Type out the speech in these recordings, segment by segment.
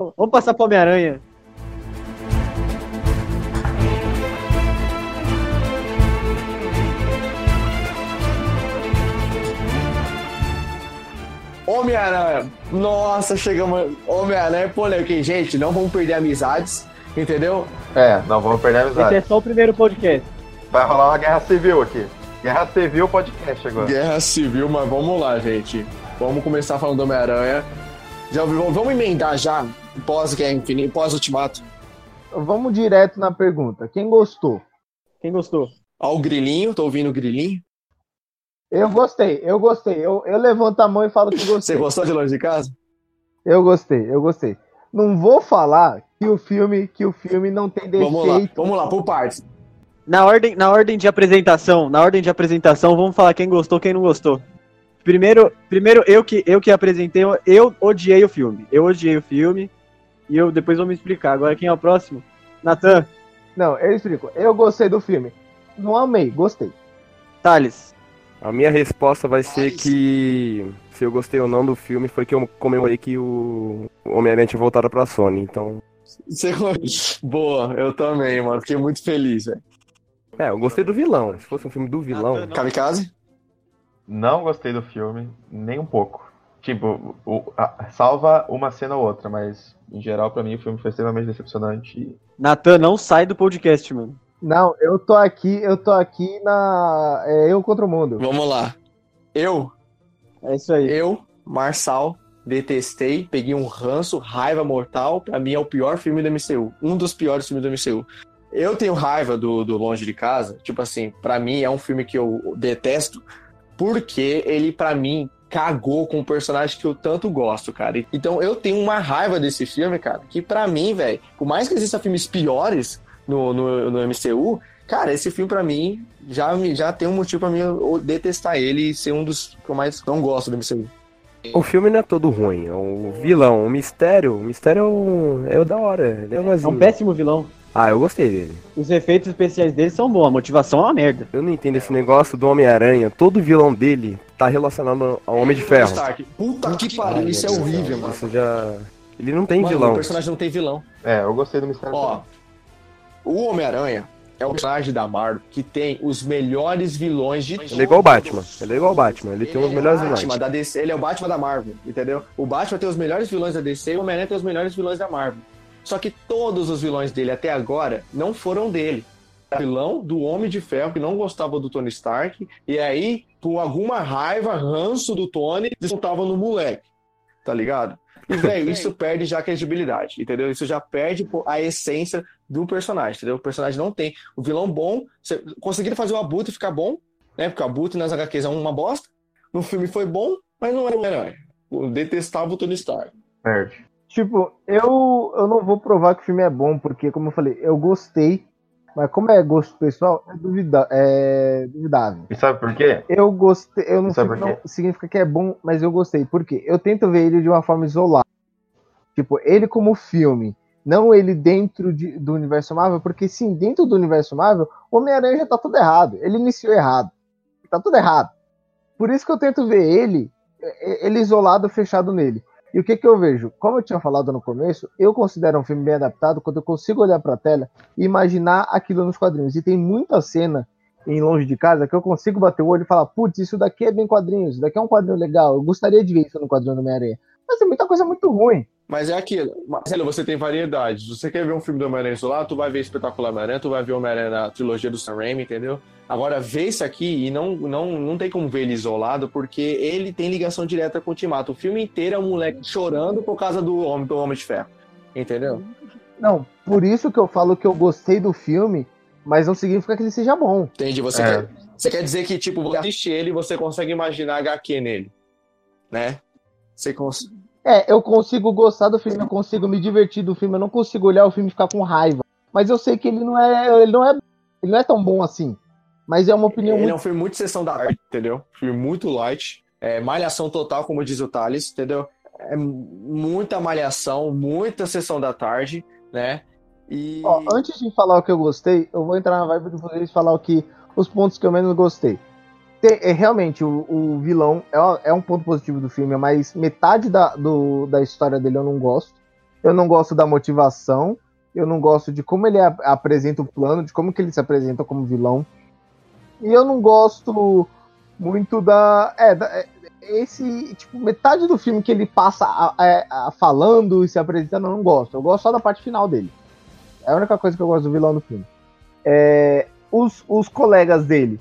Vamos passar pro Homem-Aranha. Homem-Aranha. Nossa, chegamos. Homem-Aranha é polêmico. Gente, não vamos perder amizades, entendeu? É, não vamos perder a Esse é só o primeiro podcast. Vai rolar uma guerra civil aqui. Guerra civil podcast agora. Guerra Civil, mas vamos lá, gente. Vamos começar falando do Homem-Aranha. Já ouviu? Vamos emendar já, pós-Guerra Infinita, pós-Ultimato. Vamos direto na pergunta. Quem gostou? Quem gostou? Ó, o Grilinho, tô ouvindo o Grilinho. Eu gostei, eu gostei. Eu, eu levanto a mão e falo que Você gostei. gostou de Longe de Casa? Eu gostei, eu gostei. Não vou falar que o filme, que o filme não tem defeito. Vamos lá, vamos lá, por partes. Na ordem, na ordem de apresentação, na ordem de apresentação, vamos falar quem gostou, quem não gostou. Primeiro, primeiro eu que eu que apresentei, eu odiei o filme. Eu odiei o filme e eu depois vou me explicar. Agora quem é o próximo? Natan, Não, eu explico. Eu gostei do filme. Não amei, gostei. Thales. A minha resposta vai ser que se eu gostei ou não do filme foi que eu comemorei que o Homem-Aranha tinha voltado pra Sony. Então, Você... Boa, eu também, mano. Fiquei muito feliz, velho. é, eu gostei do vilão. Se fosse um filme do vilão, Kamikaze? Não gostei do filme, nem um pouco. Tipo, o- a- salva uma cena ou outra, mas em geral, pra mim, o filme foi extremamente decepcionante. e- Natan, não sai do podcast, mano. Não, eu tô aqui, eu tô aqui na. É eu contra o mundo. Vamos lá. Eu, É isso aí. eu, Marçal, detestei, peguei um ranço, raiva mortal. Pra mim é o pior filme do MCU. Um dos piores filmes do MCU. Eu tenho raiva do, do Longe de Casa. Tipo assim, pra mim é um filme que eu detesto. Porque ele, pra mim, cagou com um personagem que eu tanto gosto, cara. Então eu tenho uma raiva desse filme, cara. Que pra mim, velho, por mais que existam filmes piores no, no, no MCU, cara, esse filme pra mim já, me- já tem um motivo pra mim eu detestar ele e ser um dos que eu mais não gosto do MCU. o filme não é todo ruim. É o vilão, o mistério. O mistério é o, é o da hora. É, É um péssimo vilão. Ah, eu gostei dele. Os efeitos especiais dele são bons, a motivação é uma merda. Eu não entendo esse negócio do Homem-Aranha. Todo vilão dele tá relacionado ao Homem de Ferro. Stark. Puta que pariu, isso é horrível, mano. Isso já. Ele não tem Mano, vilão. o personagem não tem vilão. É, eu gostei do mistério. Ó, o Homem-Aranha é o personagem da Marvel que tem os melhores vilões de Ele é igual o Batman. Ele é igual o Batman. Ele tem os melhores é o vilões. Batman da DC, ele é o Batman da Marvel, entendeu? O Batman tem os melhores vilões da DC e o Homem-Aranha tem os melhores vilões da Marvel. Só que todos os vilões dele até agora não foram dele. O vilão do Homem de Ferro que não gostava do Tony Stark e aí, por alguma raiva, ranço do Tony, descontava no moleque. Tá ligado? E, velho, isso perde já a credibilidade, entendeu? Isso já perde a essência do personagem, entendeu? O personagem não tem. O vilão bom, você- conseguiram fazer o Abutre ficar bom, né? Porque o Abutre nas HQs é uma bosta. No filme foi bom, mas não era o herói. Eu detestava o Tony Stark. Perde. Tipo, eu, eu não vou provar que o filme é bom, porque, como eu falei, eu gostei. Mas como é gosto pessoal, é, duvida, é duvidável. E sabe por quê? Eu gostei, eu não, sei, por quê? não significa que é bom, mas eu gostei. Por quê? Eu tento ver ele de uma forma isolada. Tipo, ele como filme, não ele dentro de- do universo Marvel, porque sim, dentro do universo Marvel, o Homem-Aranha já tá tudo errado. Ele iniciou errado. Tá tudo errado. Por isso que eu tento ver ele, é, ele isolado, fechado nele. E o que que eu vejo? Como eu tinha falado no começo, eu considero um filme bem adaptado quando eu consigo olhar pra tela e imaginar aquilo nos quadrinhos. E tem muita cena em Longe de Casa que eu consigo bater o olho e falar, putz, isso daqui é bem quadrinhos, isso daqui é um quadrinho legal, eu gostaria de ver isso no quadrinho do Homem-Aranha. Mas tem muita coisa muito ruim. Mas é aquilo. Marcelo, você tem variedade. Se você quer ver um filme do Homem-Aranha isolado, tu vai ver Espetacular Homem-Aranha, tu vai ver Homem-Aranha na trilogia do Sam Raimi, entendeu? Agora, vê esse aqui e não, não, não tem como ver ele isolado, porque ele tem ligação direta com o Ultimato. O filme inteiro é um moleque chorando por causa do Homem, do Homem de Ferro. Entendeu? Não, por isso que eu falo que eu gostei do filme, mas não significa que ele seja bom. Entendi. Você, É. quer, você quer dizer que, tipo, você assiste ele e você consegue imaginar HQ nele. Né? Você cons... É, eu consigo gostar do filme, eu consigo me divertir do filme, eu não consigo olhar o filme e ficar com raiva. Mas eu sei que ele não é, ele não é, ele não é tão bom assim. Mas é uma opinião Ele é muito um filme muito sessão da tarde, entendeu? Filme muito light. É, malhação total, como diz o Thales, entendeu? É muita malhação, muita sessão da tarde, né? E. Ó, antes de falar o que eu gostei, eu vou entrar na vibe de vocês falar o que os pontos que eu menos gostei. Tem- é, realmente, o, o vilão é, é um ponto positivo do filme, mas metade da, do- da história dele eu não gosto. eu não gosto da motivação, eu não gosto de como ele ap- apresenta o plano, de como que ele se apresenta como vilão. E eu não gosto muito da. É, da- é, esse. Tipo, metade do filme que ele passa a- a- a- falando e se apresentando, eu não gosto. Eu gosto só da parte final dele. É a única coisa que eu gosto do vilão do filme. É, os, os colegas dele.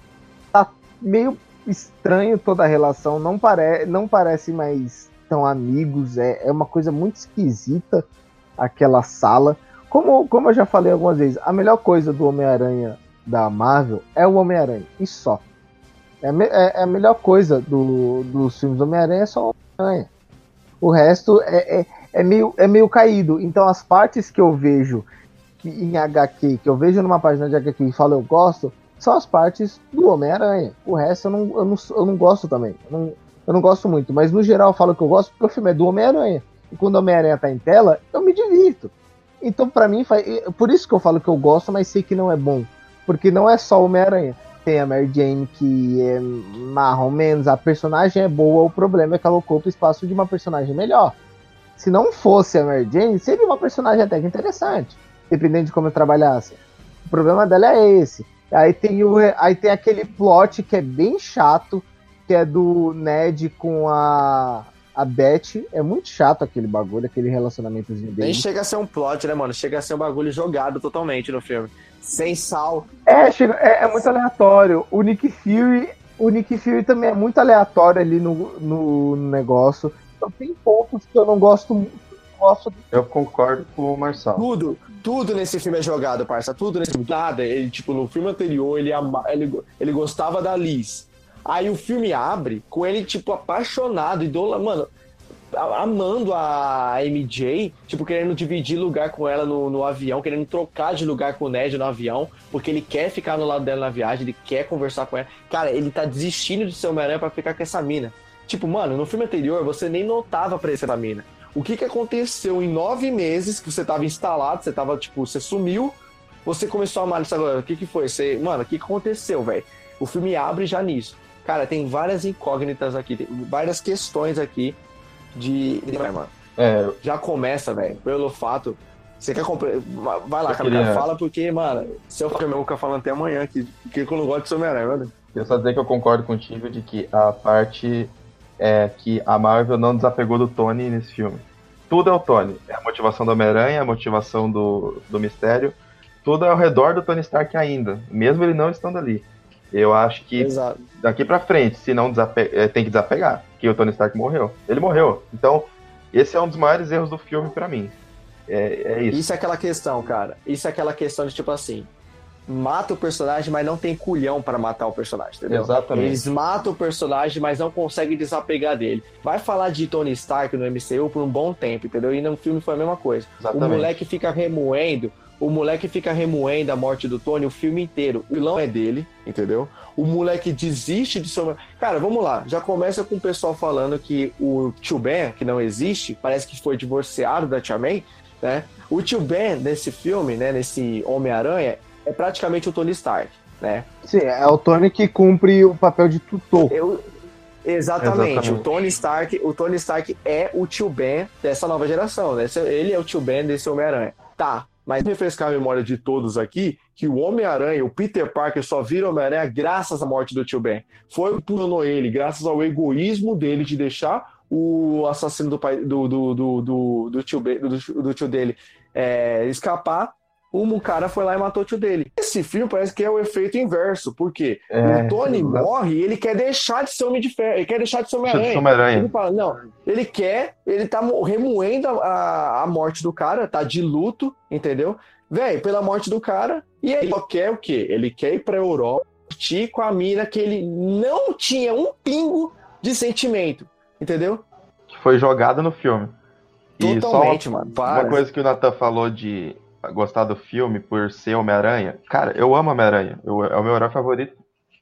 Meio estranho toda a relação. Não, pare, não parece mais tão amigos. É, é uma coisa muito esquisita aquela sala. Como, como eu já falei algumas vezes, a melhor coisa do Homem-Aranha da Marvel é o Homem-Aranha. E só. É, é- é a melhor coisa do, dos filmes do Homem-Aranha é só o Homem-Aranha. O resto é, é, é, meio, é meio caído. Então as partes que eu vejo que, em HQ, que eu vejo numa página de HQ e falo eu gosto, são as partes do Homem-Aranha. O resto eu não, eu, não, eu não gosto também. Eu não, eu não gosto muito. Mas no geral eu falo que eu gosto porque o filme é do Homem-Aranha. E quando o Homem-Aranha tá em tela, eu me divirto. Então, pra mim, por isso que eu falo que eu gosto, mas sei que não é bom. Porque não é só o Homem-Aranha. Tem a Mary Jane, que é marrom menos. A personagem é boa, o problema é que ela ocupa o espaço de uma personagem melhor. Se não fosse a Mary Jane, seria uma personagem até que interessante. Dependendo de como eu trabalhasse. O problema dela é esse. Aí tem, o, aí tem aquele plot que é bem chato, que é do Ned com a, a Beth. É muito chato aquele bagulho, aquele relacionamentozinho Nem dele. chega a ser um plot, né, mano? Chega a ser um bagulho jogado totalmente no filme. Sem sal. É, chega, é, é muito aleatório. O Nick Fury, o Nick Fury também é muito aleatório ali no, no negócio. Então tem pontos que eu não gosto muito. Gosto Eu concordo com o Marçal. Tudo, tudo nesse filme é jogado, parça. Tudo nesse filme. Nada. Ele, tipo, no filme anterior, ele, ama, ele, ele gostava da Liz. Aí o filme abre com ele, tipo, apaixonado, idola, mano, amando a MJ, tipo, querendo dividir lugar com ela no, no avião, querendo trocar de lugar com o Ned no avião, porque ele quer ficar no lado dela na viagem, ele quer conversar com ela. Cara, ele tá desistindo de ser Homem-Aranha pra ficar com essa mina. Tipo, mano, no filme anterior você nem notava a presença da mina. O que que aconteceu em nove meses que você tava instalado, você tava, tipo, você sumiu, você começou a amar isso agora. O que que foi? Você, mano, o que que aconteceu, velho? O filme abre já nisso. Cara, tem várias incógnitas aqui, tem várias questões aqui de. de- mano, É, já começa, velho, pelo fato. Você quer comprar. Vai lá, cara, queria- fala porque, mano, se eu ficar mesmo ficar falando até amanhã aqui, porque eu não gosto de Homem-Aranha, mano. eu só dizer que eu concordo contigo de que a parte é que a Marvel não desapegou do Tony nesse filme. Tudo é o Tony. É a motivação do Homem-Aranha, a motivação do, do Mistério. Tudo é ao redor do Tony Stark ainda, mesmo ele não estando ali. Eu acho que Exato. daqui pra frente, se não é, tem que desapegar, que o Tony Stark morreu. Ele morreu. Então, esse é um dos maiores erros do filme pra mim. É, é isso. Isso é aquela questão, cara. Isso é aquela questão de tipo assim. Mata o personagem, mas não tem culhão pra matar o personagem, entendeu? Exatamente. Eles matam o personagem, mas não conseguem desapegar dele. Vai falar de Tony Stark no MCU por um bom tempo, entendeu? E no filme foi a mesma coisa. O Exatamente. moleque fica remoendo, o moleque fica remoendo a morte do Tony o filme inteiro. O vilão é dele, entendeu? O moleque desiste de seu. Cara, vamos lá. Já começa com o pessoal falando que o tio Ben, que não existe, parece que foi divorciado da Tia May, né? O tio Ben nesse filme, né, nesse Homem-Aranha, é praticamente o Tony Stark, né? Sim, é o Tony que cumpre o papel de tutor. Eu... Exatamente. Exatamente. O Tony Stark, o Tony Stark é o tio Ben dessa nova geração, né? Ele é o tio Ben desse Homem-Aranha. Tá, mas refrescar a memória de todos aqui que o Homem-Aranha, o Peter Parker só vira Homem-Aranha graças à morte do tio Ben. Foi o que ele, graças ao egoísmo dele de deixar o assassino do pai do, do, do, do, do tio, Ben- do, do tio dele é, escapar. Um cara foi lá e matou o tio dele. Esse filme parece que é o efeito inverso. Por quê? É, o Tony morre e ele quer deixar de ser Homem de Ferro, ele quer deixar de ser Homem-Aranha. Ele fala, não, ele quer, ele tá mo- remoendo a, a, morte do cara, tá de luto, entendeu? Velho, pela morte do cara, e ele só quer o quê? Ele quer ir pra Europa, com a mina que ele não tinha um pingo de sentimento, entendeu? Que foi jogada no filme. E só uma- Totalmente, mano. Para. Uma coisa que o Nathan falou de gostar do filme por ser Homem-Aranha. Cara, eu amo Homem-Aranha. É o meu herói favorito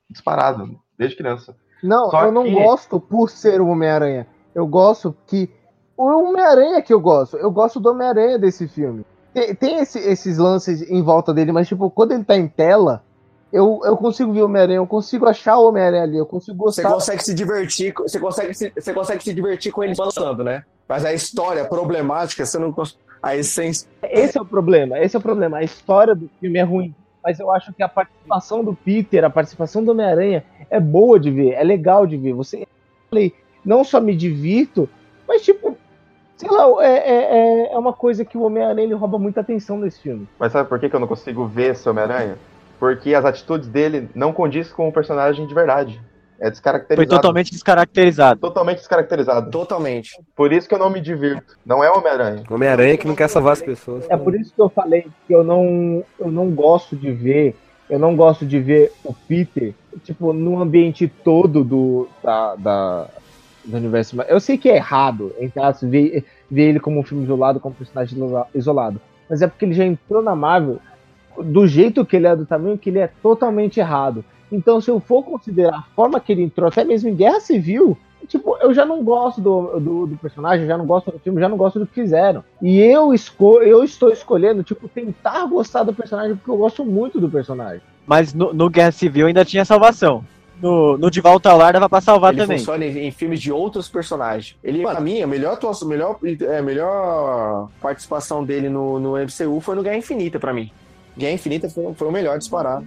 disparado, desde criança. Não, Só eu não que- gosto por ser o Homem-Aranha. Eu gosto que. O Homem-Aranha que eu gosto. Eu gosto do Homem-Aranha desse filme. Tem, tem esse- esses lances em volta dele, mas, tipo, quando ele tá em tela, eu, eu consigo ver o Homem-Aranha, eu consigo achar o Homem-Aranha ali, eu consigo Você gostar. consegue se divertir, você consegue se, você consegue se divertir com ele balançando, né? Mas a história problemática, você não cons- A essência. Esse é o problema, esse é o problema. A história do filme é ruim, mas eu acho que a participação do Peter, a participação do Homem-Aranha é boa de ver, é legal de ver. Você falei, não só me divirto, mas tipo, sei lá, é, é, é- é uma coisa que o Homem-Aranha ele rouba muita atenção nesse filme. Mas sabe por que, que eu não consigo ver esse Homem-Aranha? Porque as atitudes dele não condiz com o personagem de verdade. É Foi descaracterizado. totalmente descaracterizado. Totalmente descaracterizado. Totalmente. Por isso que eu não me divirto. Não é o Homem-Aranha. Homem-Aranha que não quer salvar as pessoas. É por isso que eu falei que eu não, eu não gosto de ver, eu não gosto de ver o Peter, tipo, no ambiente todo do, da, da- do universo. Eu sei que é errado, entre aspas, ver, ver ele como um filme isolado, como um personagem isola- isolado. Mas é porque ele já entrou na Marvel do jeito que ele é, do tamanho que ele é totalmente errado. Então, se eu for considerar a forma que ele entrou, até mesmo em Guerra Civil, tipo, eu já não gosto do, do, do personagem, já não gosto do filme, já não gosto do que fizeram. E eu, esco eu estou escolhendo, tipo, tentar gostar do personagem, porque eu gosto muito do personagem. Mas no, no Guerra Civil ainda tinha salvação. No, no De Volta ao Lar dava pra salvar ele também. funciona em, em filmes de outros personagens. Ele, pra mim, a melhor atuação, melhor, é, a melhor participação dele no, no MCU foi no Guerra Infinita, pra mim. Guerra Infinita foi, foi o melhor disparado.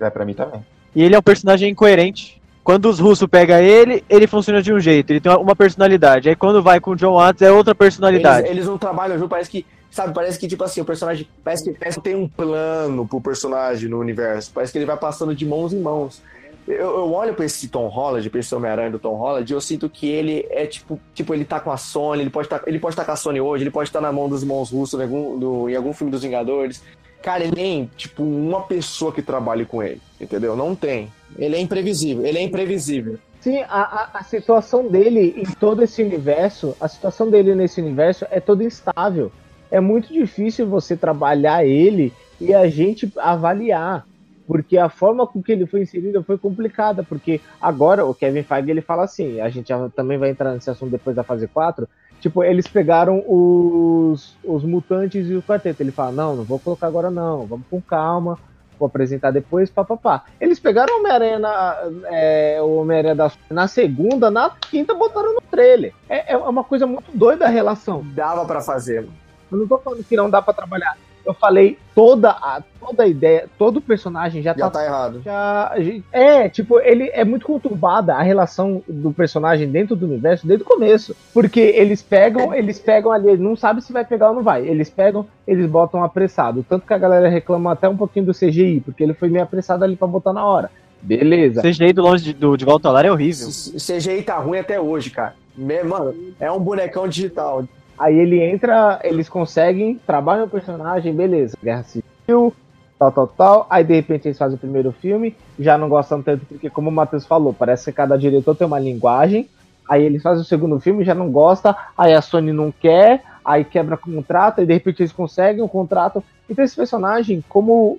É pra mim também. E ele é um personagem incoerente. Quando os russos pegam ele, ele funciona de um jeito, ele tem uma personalidade. Aí quando vai com o John Watts é outra personalidade. Eles, eles não trabalham junto, parece que, sabe, parece que, tipo assim, o personagem, parece que, parece que tem um plano pro personagem no universo, parece que ele vai passando de mãos em mãos. Eu, eu olho pra esse Tom Holland, pra esse Homem-Aranha do Tom Holland, e eu sinto que ele é tipo, tipo, ele tá com a Sony, ele pode tá, ele pode estar com a Sony hoje, ele pode estar na mão dos irmãos russos em algum, em algum filme dos Vingadores. Cara, ele tem, tipo, uma pessoa que trabalhe com ele, entendeu? Não tem. Ele é imprevisível, ele é imprevisível. Sim, a, a, a situação dele em todo esse universo, a situação dele nesse universo é toda instável. É muito difícil você trabalhar ele e a gente avaliar. Porque a forma com que ele foi inserido foi complicada. Porque agora o Kevin Feige ele fala assim: a gente já também vai entrar nesse assunto depois da fase 4. Tipo, eles pegaram os, os mutantes e o quarteto. Ele fala: não, não vou colocar agora não, vamos com calma vou apresentar depois, papapá. Eles pegaram o Homem-Aranha na, é, o da na segunda, na quinta botaram no trailer. É, é uma coisa muito doida a relação. Dava pra fazer. mano. Eu não tô falando que não dá pra trabalhar. Eu falei toda a, toda a ideia, todo o personagem já, Já tá tá errado. já, é, tipo, ele é muito conturbada a relação do personagem dentro do universo desde o começo. Porque eles pegam, eles pegam ali, não sabe se vai pegar ou não vai. Eles pegam, eles botam apressado. Tanto que a galera reclama até um pouquinho do CGI, porque ele foi meio apressado ali pra botar na hora. Beleza. CGI do longe de, do De Volta ao Lar é horrível. CGI tá ruim até hoje, cara. Mano, é um bonecão digital. Aí ele entra, eles conseguem, trabalham o personagem, beleza. Guerra Civil, tal, tal, tal. Aí de repente eles fazem o primeiro filme, já não gostam tanto, porque como o Matheus falou, parece que cada diretor tem uma linguagem. Aí eles fazem o segundo filme, já não gosta, aí a Sony não quer, aí quebra contrato, e de repente eles conseguem o contrato. Então esse personagem, como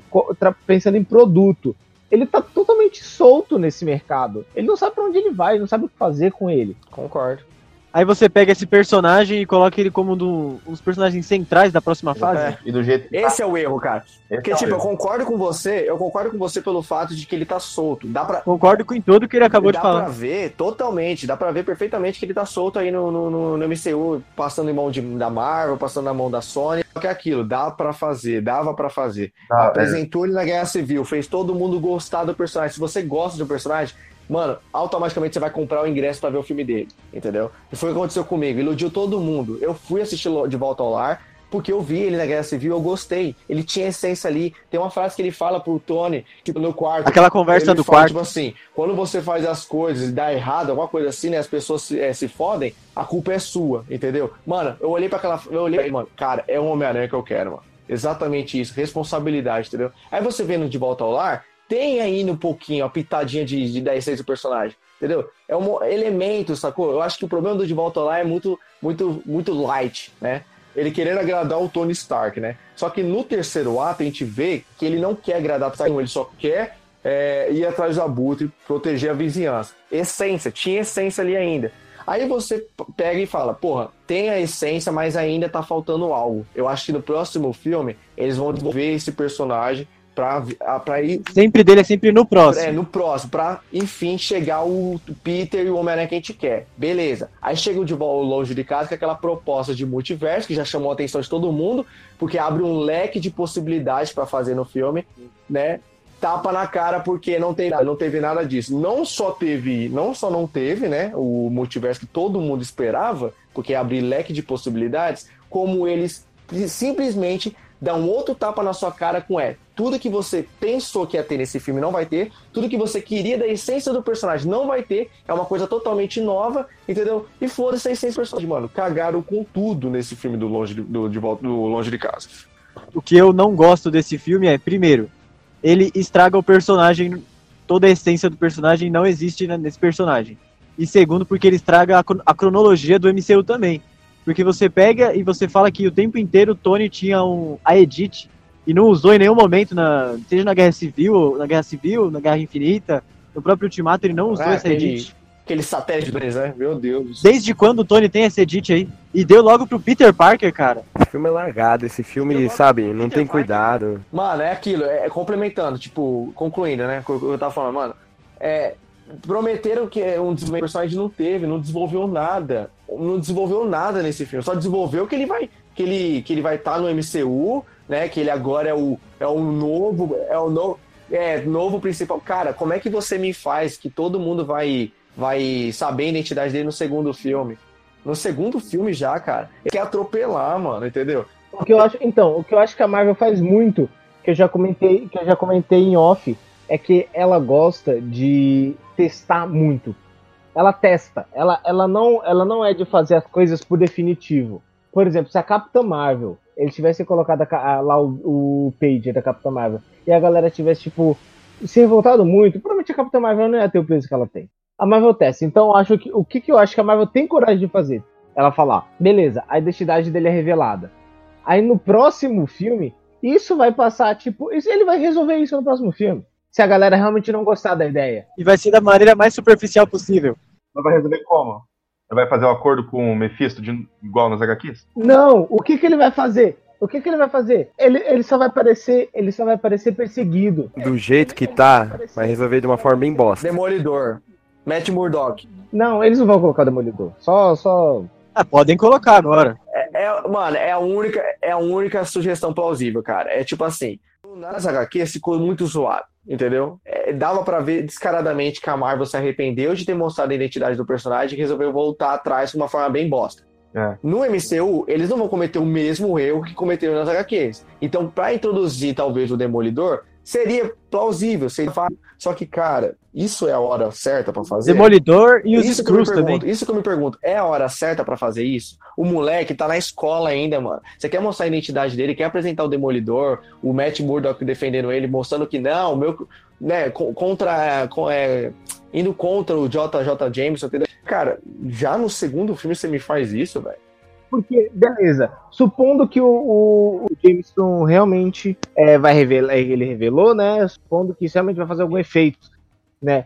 pensando em produto, ele tá totalmente solto nesse mercado. Ele não sabe pra onde ele vai, não sabe o que fazer com ele. Concordo. Aí você pega esse personagem e coloca ele como um do- um dos personagens centrais da próxima fase. É. E do jeito Esse é o erro, cara. esse Porque, é tipo, eu erro. concordo com você, eu concordo com você pelo fato de que ele tá solto. Dá pra, Concordo com tudo que ele acabou dá de falar. pra ver totalmente, dá pra ver perfeitamente que ele tá solto aí no, no, no- no MCU, passando em mão de, da Marvel, passando na mão da Sony. Só que é aquilo, dá pra fazer, dava pra fazer. Tá, é. Apresentou ele na Guerra Civil, fez todo mundo gostar do personagem. Se você gosta do personagem, mano, automaticamente você vai comprar o ingresso pra ver o filme dele, entendeu? E foi o que aconteceu comigo, iludiu todo mundo. Eu fui assistir De Volta ao Lar, porque eu vi ele na Guerra Civil, eu gostei. Ele tinha essência ali. Tem uma frase que ele fala pro Tony, tipo, no quarto. Aquela conversa do fala, quarto. Tipo assim, quando você faz as coisas e dá errado, alguma coisa assim, né? As pessoas se, eh, se fodem, a culpa é sua, entendeu? Mano, eu olhei pra aquela. Eu olhei, mano, cara, é um Homem-Aranha que eu quero, mano. Exatamente isso, responsabilidade, entendeu? Aí você vendo de volta ao lar, tem aí um pouquinho, a pitadinha de, de da essência do personagem, entendeu? É um elemento, sacou? Eu acho que o problema do De Volta Lar é muito, muito, muito light, né? Ele querendo agradar o Tony Stark, né? Só que no terceiro ato a gente vê que ele não quer agradar o Stark, ele só quer é, ir atrás do abutre, proteger a vizinhança. Essência, tinha essência ali ainda. Aí você pega e fala, porra, tem a essência, mas ainda tá faltando algo. Eu acho que no próximo filme eles vão desenvolver esse personagem Pra, a- pra ir Sempre dele é sempre no próximo. é, no próximo, pra enfim chegar o Peter e o Homem-Aranha que a gente quer. Beleza. Aí chega o de volta longe de casa com aquela proposta de multiverso que já chamou a atenção de todo mundo, porque abre um leque de possibilidades pra fazer no filme, né? Tapa na cara porque não tem não teve nada disso. Não só teve, não só não teve, né, o multiverso que todo mundo esperava, porque abrir leque de possibilidades, como eles simplesmente dão um outro tapa na sua cara com é, tudo que você pensou que ia ter nesse filme não vai ter, tudo que você queria da essência do personagem não vai ter, é uma coisa totalmente nova, entendeu? E foda-se a essência do personagem, mano. Cagaram com tudo nesse filme do Longe de, do, de volta, do longe de Casa. O que eu não gosto desse filme é, primeiro, ele estraga o personagem, toda a essência do personagem não existe nesse personagem. E segundo, porque ele estraga a, a cronologia do MCU também. Porque você pega e você fala que o tempo inteiro o Tony tinha um, a Edith e não usou em nenhum momento, na, seja na Guerra Civil, na Guerra Civil, na Guerra Infinita, no próprio Ultimato ele não usou Ah, essa aquele- Edith. Aquele satélite deles, né? Meu Deus. Desde quando o Tony tem essa Edith aí? E deu logo pro Peter Parker, cara. Esse filme é largado, esse filme, sabe, não tem cuidado. Mano, é aquilo, é complementando, tipo, concluindo, né? O que eu tava falando, mano. É, prometeram que um desenvolvimento do personagem não teve, não desenvolveu nada. Não desenvolveu nada nesse filme. Só desenvolveu que ele vai. Que ele, que ele vai estar no MCU, né? Que ele agora é o, é o novo. É o novo. É, novo principal. Cara, como é que você me faz que todo mundo vai, vai saber a identidade dele no segundo filme? No segundo filme já, cara. Ele quer atropelar, mano, entendeu? O que eu acho, então, o que eu acho que a Marvel faz muito, que eu já comentei, que eu já comentei em off, é que ela gosta de testar muito. Ela testa. Ela, ela, não, ela não é de fazer as coisas por definitivo. Por exemplo, se a Capitã Marvel, eles tivessem colocado a lá o, o page da Capitã Marvel, e a galera tivesse, tipo, se revoltado muito, provavelmente a Capitã Marvel não ia ter o peso que ela tem. A Marvel testa. Então, acho que o que, que eu acho que a Marvel tem coragem de fazer? Ela falar, beleza, a identidade dele é revelada. Aí no próximo filme, isso vai passar, tipo, ele vai resolver isso no próximo filme. Se a galera realmente não gostar da ideia. E vai ser da maneira mais superficial possível. Mas vai resolver como? Ele vai fazer um acordo com o Mephisto de, igual nas HQs? Não, o que que ele vai fazer? O que que ele vai fazer? Ele, ele só vai parecer, ele só vai parecer perseguido. Do jeito que tá, vai resolver de uma forma bem bosta. Demolidor. Matt Murdock. Não, eles não vão colocar o Demolidor. Só, só. Ah, podem colocar agora. É, mano, é a única, é a única sugestão plausível, cara. É tipo assim, nas HQs ficou muito zoado, entendeu? É, dava pra ver descaradamente que a Marvel se arrependeu de ter mostrado a identidade do personagem e resolveu voltar atrás de uma forma bem bosta. É. No MCU, eles não vão cometer o mesmo erro que cometeram nas HQs. Então, pra introduzir talvez o Demolidor, seria plausível, seria fácil. Só que, cara, isso é a hora certa pra fazer? Demolidor e os isso Screws também. pergunto, Isso que eu me pergunto, é a hora certa pra fazer isso? O moleque tá na escola ainda, mano. Você quer mostrar a identidade dele, quer apresentar o Demolidor, o Matt Murdock defendendo ele, mostrando que não, o meu, né, co- contra, co- é, indo contra o JJ Jameson, entendeu? Cara, já no segundo filme você me faz isso, velho? Porque, beleza, supondo que o, o, o Jameson realmente é, vai revelar, ele revelou, né? Supondo que isso realmente vai fazer algum efeito, né?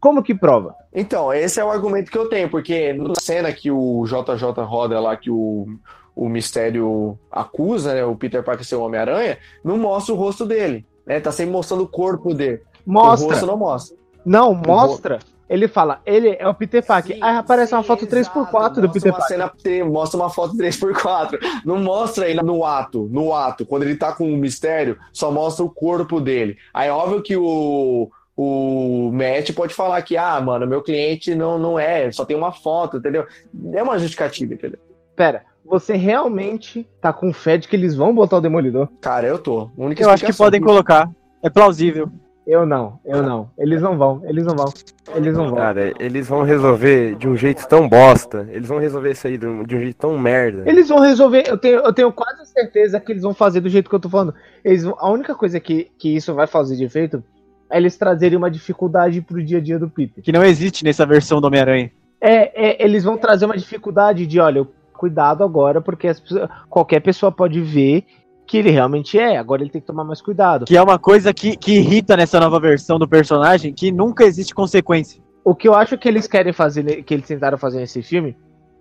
Como que prova? Então, esse é o argumento que eu tenho, porque na cena que o JJ roda lá, que o, o mistério acusa, né, o Peter Parker ser o Homem-Aranha, não mostra o rosto dele. Né? Tá sempre mostrando o corpo dele. O Mostra. rosto não mostra. Não, mostra. Ele fala, ele é o Peter Parker. Sim, Aí aparece uma sim, foto exato. 3x4 do Peter uma Parker. cena, mostra uma foto 3x4. Não mostra ele no ato, no ato. Quando ele tá com o mistério, só mostra o corpo dele. Aí óbvio que o, o Matt pode falar que, ah, mano, meu cliente não, não é, só tem uma foto, entendeu? É uma justificativa, entendeu? Pera, você realmente tá com fé de que eles vão botar o Demolidor? Cara, eu tô. Única Eu acho que podem colocar. É plausível. Eu não, eu não. Eles não vão, eles não vão. Eles não vão. Cara, eles vão resolver de um jeito tão bosta. Eles vão resolver isso aí de um, de um jeito tão merda. Eles vão resolver, eu tenho, eu tenho quase certeza que eles vão fazer do jeito que eu tô falando. Eles vão- a única coisa que, que isso vai fazer de efeito é eles trazerem uma dificuldade pro dia a dia do Peter. Que não existe nessa versão do Homem-Aranha. É, é, eles vão trazer uma dificuldade de, olha, cuidado agora, porque pessoas- qualquer pessoa pode ver que ele realmente é. Agora ele tem que tomar mais cuidado. Que é uma coisa que, que irrita nessa nova versão do personagem, que nunca existe consequência. O que eu acho que eles querem fazer, ne- que eles tentaram fazer nesse filme,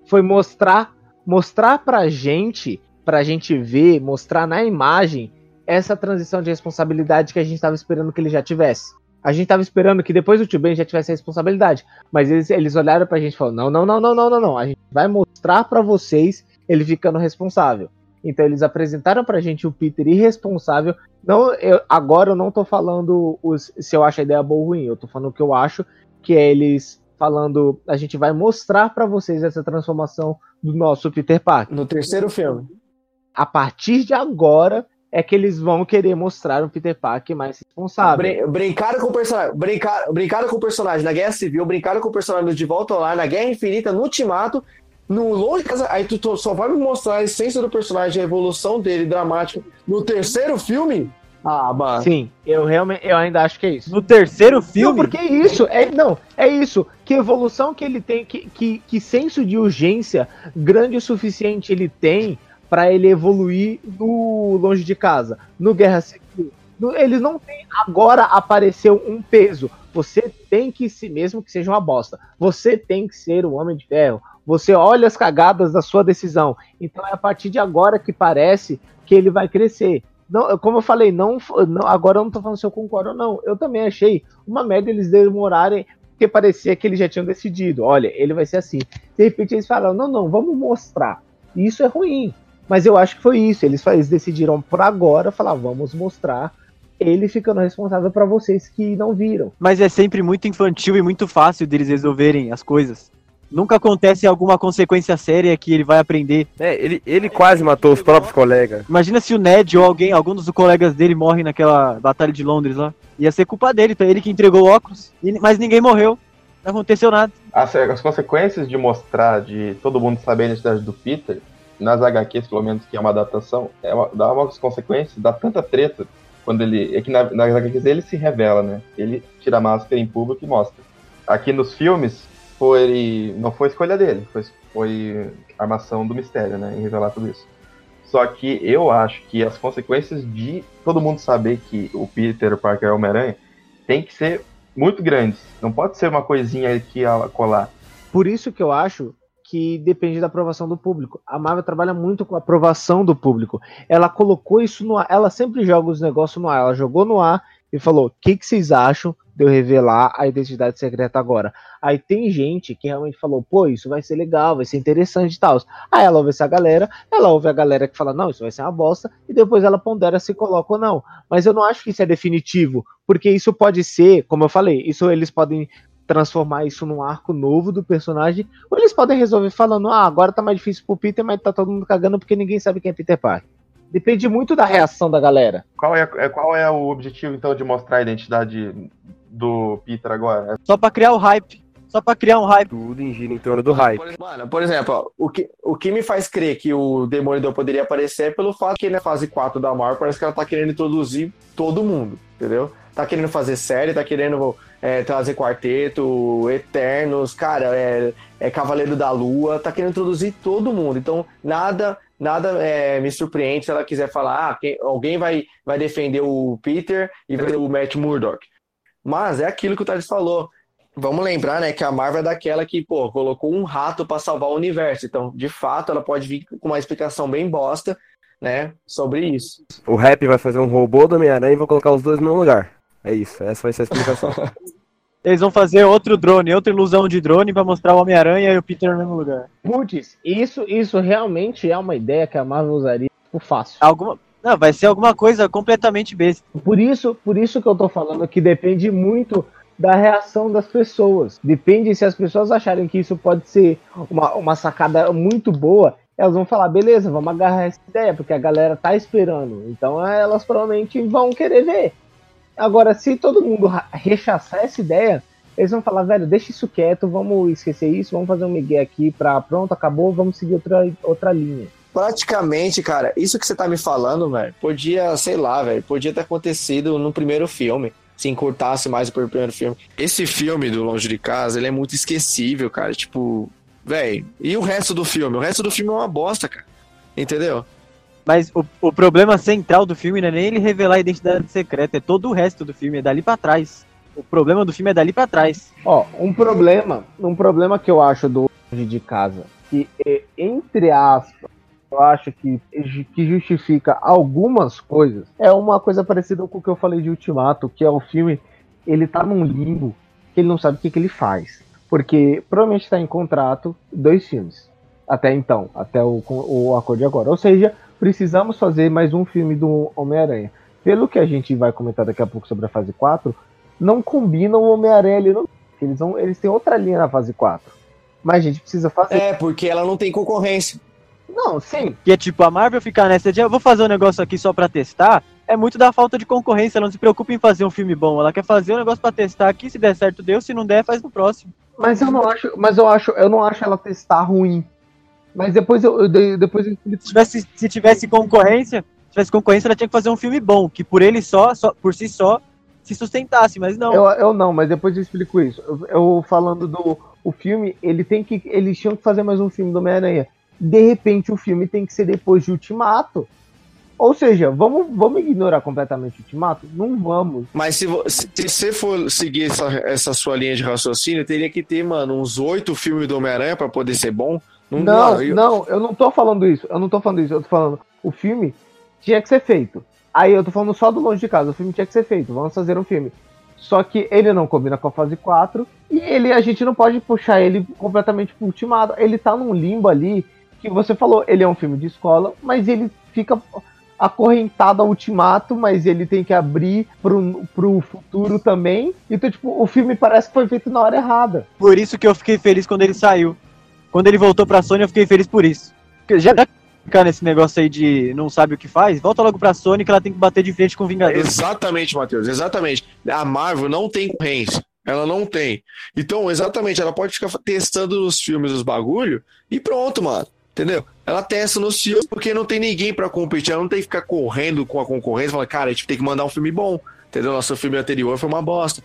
foi mostrar, mostrar pra gente, pra gente ver, mostrar na imagem essa transição de responsabilidade que a gente estava esperando que ele já tivesse. A gente estava esperando que depois do Tio Ben já tivesse a responsabilidade, mas eles, eles olharam pra gente e falaram: não, não, não, não, não, não, não. A gente vai mostrar para vocês ele ficando responsável. Então eles apresentaram pra gente o Peter irresponsável. Não, eu, agora eu não tô falando os, se eu acho a ideia boa ou ruim, eu tô falando o que eu acho, que é eles falando, a gente vai mostrar para vocês essa transformação do nosso Peter Parker. No terceiro filme. A partir de agora é que eles vão querer mostrar um Peter Parker mais responsável. Brin brincaram com o personagem, brincaram, brincaram com o personagem na Guerra Civil, brincaram com o personagem de Volta ao Lar, na Guerra Infinita, no Ultimato, no longe de casa, aí tu só vai me mostrar a essência do personagem, a evolução dele dramática no terceiro filme? Ah, mano. Sim, eu realmente eu ainda acho que é isso. No terceiro filme? Não, porque é isso, é, não, é isso. Que evolução que ele tem, que, que, que senso de urgência grande o suficiente ele tem para ele evoluir no longe de casa, no Guerra Civil. No, eles não têm. Agora apareceu um peso. Você tem que se, mesmo que seja uma bosta, você tem que ser o Homem de Ferro. Você olha as cagadas da sua decisão. Então é a partir de agora que parece que ele vai crescer. Não, como eu falei, não, não agora eu não tô falando se eu concordo ou não. Eu também achei uma média eles demorarem, porque parecia que eles já tinham decidido. Olha, ele vai ser assim. De repente eles falaram: não, não, vamos mostrar. Isso é ruim. Mas eu acho que foi isso. Eles, eles decidiram por agora falar: vamos mostrar ele ficando responsável para vocês que não viram. Mas é sempre muito infantil e muito fácil deles resolverem as coisas. Nunca acontece alguma consequência séria que ele vai aprender. É, ele, ele quase matou os próprios colegas. Imagina se o Ned ou alguém, algum dos colegas dele morre naquela batalha de Londres lá. Ia ser culpa dele, então ele que entregou o óculos, mas ninguém morreu. Não aconteceu nada. As, as consequências de mostrar, de todo mundo saber a identidade do Peter, nas HQs, pelo menos, que é uma adaptação, é uma, dá umas consequências, dá tanta treta quando ele. É que na, HQs ele se revela, né? Ele tira a máscara em público e mostra. Aqui nos filmes, foi. Não foi escolha dele, foi, foi armação do mistério, né? Em revelar tudo isso. Só que eu acho que as consequências de todo mundo saber que o Peter Parker é Homem-Aranha tem que ser muito grandes. Não pode ser uma coisinha aqui a colar. Por isso que eu acho que depende da aprovação do público. A Marvel trabalha muito com a aprovação do público. Ela colocou isso no ar, ela sempre joga os negócios no ar. Ela jogou no ar e falou: o que, que vocês acham de eu revelar a identidade secreta agora? Aí tem gente que realmente falou: pô, isso vai ser legal, vai ser interessante e tal. Aí ela ouve essa galera, ela ouve a galera que fala: não, isso vai ser uma bosta, e depois ela pondera se coloca ou não. Mas eu não acho que isso é definitivo, porque isso pode ser, como eu falei, isso eles podem transformar isso num arco novo do personagem, ou eles podem resolver falando, ah, agora tá mais difícil pro Peter, mas tá todo mundo cagando porque ninguém sabe quem é Peter Parker. Depende muito da reação da galera. Qual é, é qual é o objetivo, então, de mostrar a identidade do Peter agora? Só pra criar o hype. Só pra criar um hype. Tudo em gira em torno do hype. Mano, por exemplo, ó, o, que, o que me faz crer que o Demolidor poderia aparecer é pelo fato que na fase 4 da Marvel parece que ela tá querendo introduzir todo mundo, entendeu? Tá querendo fazer série, tá querendo é, trazer quarteto, Eternos, cara, é, é Cavaleiro da Lua, tá querendo introduzir todo mundo. Então, nada nada é, me surpreende se ela quiser falar, ah, quem, alguém vai, vai defender o Peter e vai o Matt Murdock. Mas é aquilo que o Thales falou. Vamos lembrar, né, que a Marvel é daquela que, pô, colocou um rato para salvar o universo. Então, de fato, ela pode vir com uma explicação bem bosta, né, sobre isso. O Rap vai fazer um robô do Homem-Aranha e vai colocar os dois no mesmo lugar. É isso, essa vai ser a explicação. Eles vão fazer outro drone, outra ilusão de drone para mostrar o Homem-Aranha e o Peter no mesmo lugar. Putz, isso, isso realmente é uma ideia que a Marvel usaria por fácil. Alguma... Não, vai ser alguma coisa completamente besta. Por isso, por isso que eu tô falando que depende muito da reação das pessoas. Depende se as pessoas acharem que isso pode ser uma, uma sacada muito boa, elas vão falar, beleza, vamos agarrar essa ideia, porque a galera tá esperando. Então elas provavelmente vão querer ver. Agora, se todo mundo rechaçar essa ideia, eles vão falar, velho, deixa isso quieto, vamos esquecer isso, vamos fazer um migué aqui pra pronto, acabou, vamos seguir outra, outra linha. Praticamente, cara, isso que você tá me falando, velho, podia, sei lá, velho, podia ter acontecido no primeiro filme. Se encurtasse mais o primeiro filme. Esse filme do Longe de Casa, ele é muito esquecível, cara. Tipo, velho. E o resto do filme? O resto do filme é uma bosta, cara. Entendeu? Mas o, o problema central do filme não é nem ele revelar a identidade secreta, é todo o resto do filme, é dali para trás. O problema do filme é dali para trás. Ó, um problema, um problema que eu acho do de Casa, que é, entre aspas, eu acho que, que justifica algumas coisas, é uma coisa parecida com o que eu falei de Ultimato, que é o filme, ele tá num limbo que ele não sabe o que, que ele faz. Porque provavelmente está em contrato dois filmes. Até então, até o, o acordo de agora. Ou seja, precisamos fazer mais um filme do Homem-Aranha. Pelo que a gente vai comentar daqui a pouco sobre a fase 4, não combina o Homem-Aranha ali no. Eles, vão, eles têm outra linha na fase 4. Mas a gente precisa fazer. É, porque ela não tem concorrência. Não, sim. Que é tipo, a Marvel ficar nessa de eu vou fazer um negócio aqui só pra testar, é muito da falta de concorrência. Ela não se preocupa em fazer um filme bom. Ela quer fazer um negócio pra testar aqui, se der certo, deu, se não der, faz no próximo. Mas eu não acho, mas eu acho, eu não acho ela testar ruim. Mas depois eu, eu depois eu... se tivesse se tivesse concorrência, se tivesse concorrência, ela tinha que fazer um filme bom, que por ele só, só por si só se sustentasse, mas não. Eu, eu não, mas depois eu explico isso. Eu, eu falando do o filme, ele tem que eles tinham que fazer mais um filme do Homem-Aranha de repente o filme tem que ser depois de Ultimato. Ou seja, vamos, vamos ignorar completamente o Ultimato? Não vamos. Mas se, se você for seguir essa, essa sua linha de raciocínio, teria que ter, mano, uns oito filmes do Homem-Aranha pra poder ser bom. Não, não, eu... não, eu não tô falando isso. Eu não tô falando isso. Eu tô falando, o filme tinha que ser feito. Aí eu tô falando só do longe de casa. O filme tinha que ser feito. Vamos fazer um filme. Só que ele não combina com a fase 4. E ele, a gente não pode puxar ele completamente pro ultimado. Ele tá num limbo ali que você falou, ele é um filme de escola, mas ele fica acorrentado ao ultimato, mas ele tem que abrir pro, pro futuro também. Então, tipo, o filme parece que foi feito na hora errada. Por isso que eu fiquei feliz quando ele saiu. Quando ele voltou pra Sony, eu fiquei feliz por isso. Porque já ficar nesse negócio aí de não sabe o que faz, volta logo pra Sony que ela tem que bater de frente com o Vingadores. Exatamente, Matheus, exatamente. A Marvel não tem concorrência. Ela não tem. Então, exatamente, ela pode ficar testando os filmes, os bagulho, e pronto, mano. Entendeu? Ela testa nos filmes porque não tem ninguém para competir. Ela não tem que ficar correndo com a concorrência. Fala, cara, a gente tem que mandar um filme bom. Entendeu? Nosso filme anterior foi uma bosta.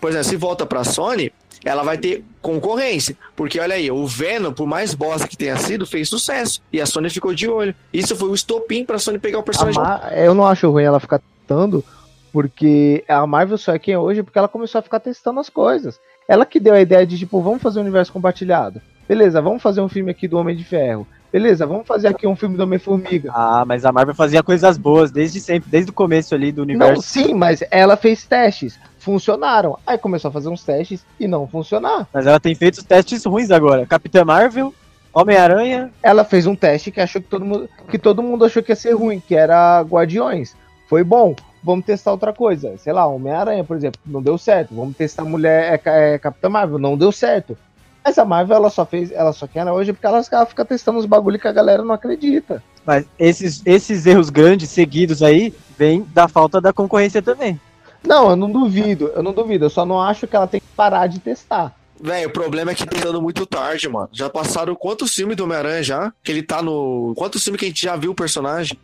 Por exemplo, se volta pra Sony, ela vai ter concorrência. Porque olha aí, o Venom, por mais bosta que tenha sido, fez sucesso. E a Sony ficou de olho. Isso foi o estopim pra Sony pegar o personagem. Eu não acho ruim ela ficar testando, porque a Marvel só é quem é hoje porque ela começou a ficar testando as coisas. Ela que deu a ideia de, tipo, vamos fazer um universo compartilhado. Beleza, vamos fazer um filme aqui do Homem de Ferro. Beleza, vamos fazer aqui um filme do Homem-Formiga. Ah, mas a Marvel fazia coisas boas desde sempre, desde o começo ali do universo. Não, sim, mas ela fez testes, funcionaram. Aí começou a fazer uns testes e não funcionar. Mas ela tem feito testes ruins agora. Capitã Marvel, Homem-Aranha. Ela fez um teste que achou que todo mundo que todo mundo achou que ia ser ruim, que era Guardiões. Foi bom. Vamos testar outra coisa. Sei lá, Homem-Aranha, por exemplo, não deu certo. Vamos testar Mulher é, é, Capitã Marvel, não deu certo. Mas a Marvel ela só fez, ela só quer hoje porque ela, ela fica testando os bagulho que a galera não acredita. Mas esses, esses erros grandes seguidos aí vêm da falta da concorrência também. Não, eu não duvido, eu não duvido, eu só não acho que ela tem que parar de testar. Véi, o problema é que tá dando muito tarde, mano. Já passaram quantos filmes do Homem-Aranha já? Que ele tá no. Quantos filmes que a gente já viu o personagem?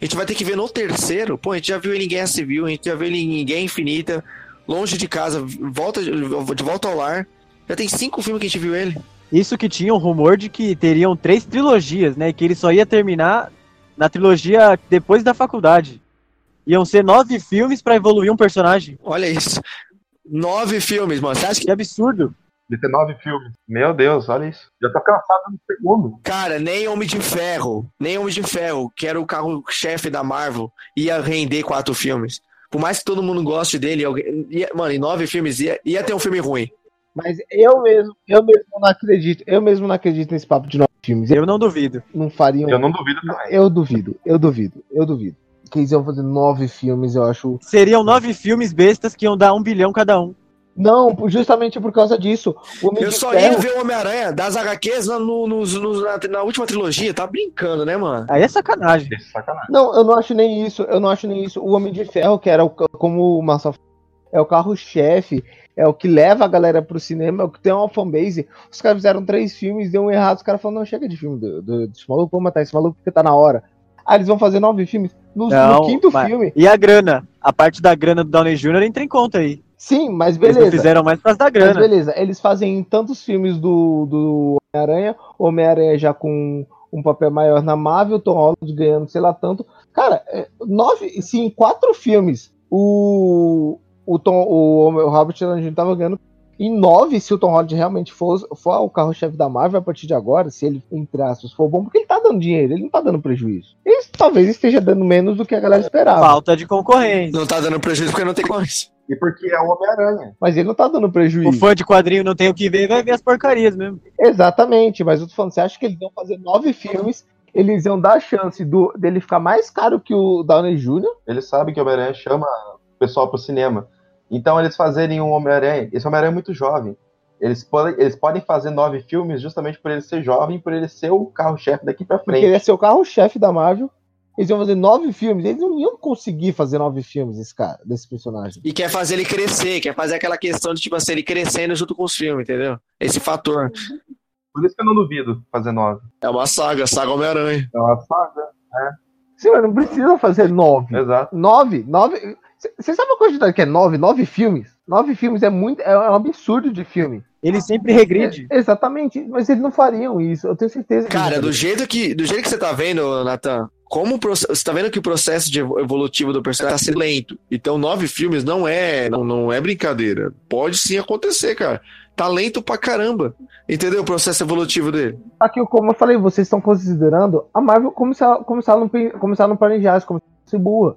A gente vai ter que ver no terceiro. Pô, a gente já viu ele em Guerra Civil, a gente já viu ele em Guerra Infinita, longe de casa, volta, de volta ao lar. Já tem cinco filmes que a gente viu ele. Isso que tinha um rumor de que teriam três trilogias, né? Que ele só ia terminar na trilogia depois da faculdade. Iam ser nove filmes para evoluir um personagem. Olha isso. Nove filmes, mano. Você acha que... que absurdo. De ter nove filmes. Meu Deus, olha isso. Já tô cansado no segundo. Cara, nem Homem de Ferro, nem Homem de Ferro, que era o carro-chefe da Marvel, ia render quatro filmes. Por mais que todo mundo goste dele, ia, mano, em nove filmes ia, ia ter um filme ruim. Mas eu mesmo, eu mesmo não acredito, eu mesmo não acredito nesse papo de nove filmes. Eu não duvido. Não fariam. Eu não duvido também. Eu duvido, eu duvido, eu duvido. Que eles iam fazer nove filmes, eu acho. Seriam nove filmes bestas que iam dar um bilhão cada um. Não, justamente por causa disso. eu só Ferro... ia ver o Homem-Aranha das HQs no, no, no, na, na, última trilogia. Tá brincando, né, mano? Aí é sacanagem. É sacanagem. Não, eu não acho nem isso. Eu não acho nem isso. O Homem de Ferro, que era o, como o Massa é o carro-chefe é o que leva a galera pro cinema, é o que tem uma fanbase. Os caras fizeram três filmes, deu um errado, os caras falaram, não, chega de filme do, do, desse maluco, vamos matar esse maluco porque tá na hora. Aí eles vão fazer nove filmes. No, não, no quinto mas... filme. E a grana? A parte da grana do Downey Jr. entra em conta aí. Sim, mas beleza. Eles fizeram mais pra da grana. Mas beleza, eles fazem tantos filmes do, do Homem-Aranha, Homem-Aranha já com um papel maior na Marvel, Tom Holland ganhando sei lá tanto. Cara, é, nove, se em quatro filmes o, o, Tom, o, o Robert Downey Jr. tava ganhando Em 9, se o Tom Holland realmente for, for o carro-chefe da Marvel a partir de agora, se ele, entre aspas, for bom, porque ele tá dando dinheiro, ele não tá dando prejuízo. Ele talvez esteja dando menos do que a galera esperava. Falta de concorrência. Não tá dando prejuízo porque não tem concorrência. E porque é o Homem-Aranha. Mas ele não tá dando O prejuízo. fã de quadrinho não tem o que ver, vai ver as porcarias mesmo. Exatamente, mas eu tô falando, você acha que eles iam fazer nove filmes, eles iam dar a chance do, dele ficar mais caro que o Downey Jr.? Ele sabe que o Homem-Aranha chama o pessoal pro cinema. Então eles fazerem um Homem-Aranha. Esse Homem-Aranha é muito jovem. Eles podem, eles podem fazer nove filmes justamente por ele ser jovem, por ele ser o carro-chefe daqui pra Porque frente. ele ia ser o carro-chefe da Marvel. Eles iam fazer nove filmes. Eles não iam conseguir fazer nove filmes, esse cara, desse personagem. E quer fazer ele crescer, quer fazer aquela questão de, tipo assim, ele crescendo junto com os filmes, entendeu? Esse fator. Por isso que eu não duvido fazer nove. É uma saga, saga Homem-Aranha. É uma saga. Sim, mas não precisa fazer nove. Exato. Nove, nove. Você sabe a quantidade que é nove? Nove filmes? Nove filmes é muito. É um absurdo de filme. Ele sempre regride. É, exatamente, mas eles não fariam isso, eu tenho certeza. que Cara, do jeito que, do jeito que você tá vendo, Nathan, como você tá vendo que o processo de evo- evolutivo do personagem tá sendo lento. Então, nove filmes não é, não, não é brincadeira. Pode sim acontecer, cara. Tá lento pra caramba. Entendeu o processo evolutivo dele? Aqui, como eu falei, vocês estão considerando a Marvel como se ela, como se ela não, como se ela não planejasse, como se fosse burra.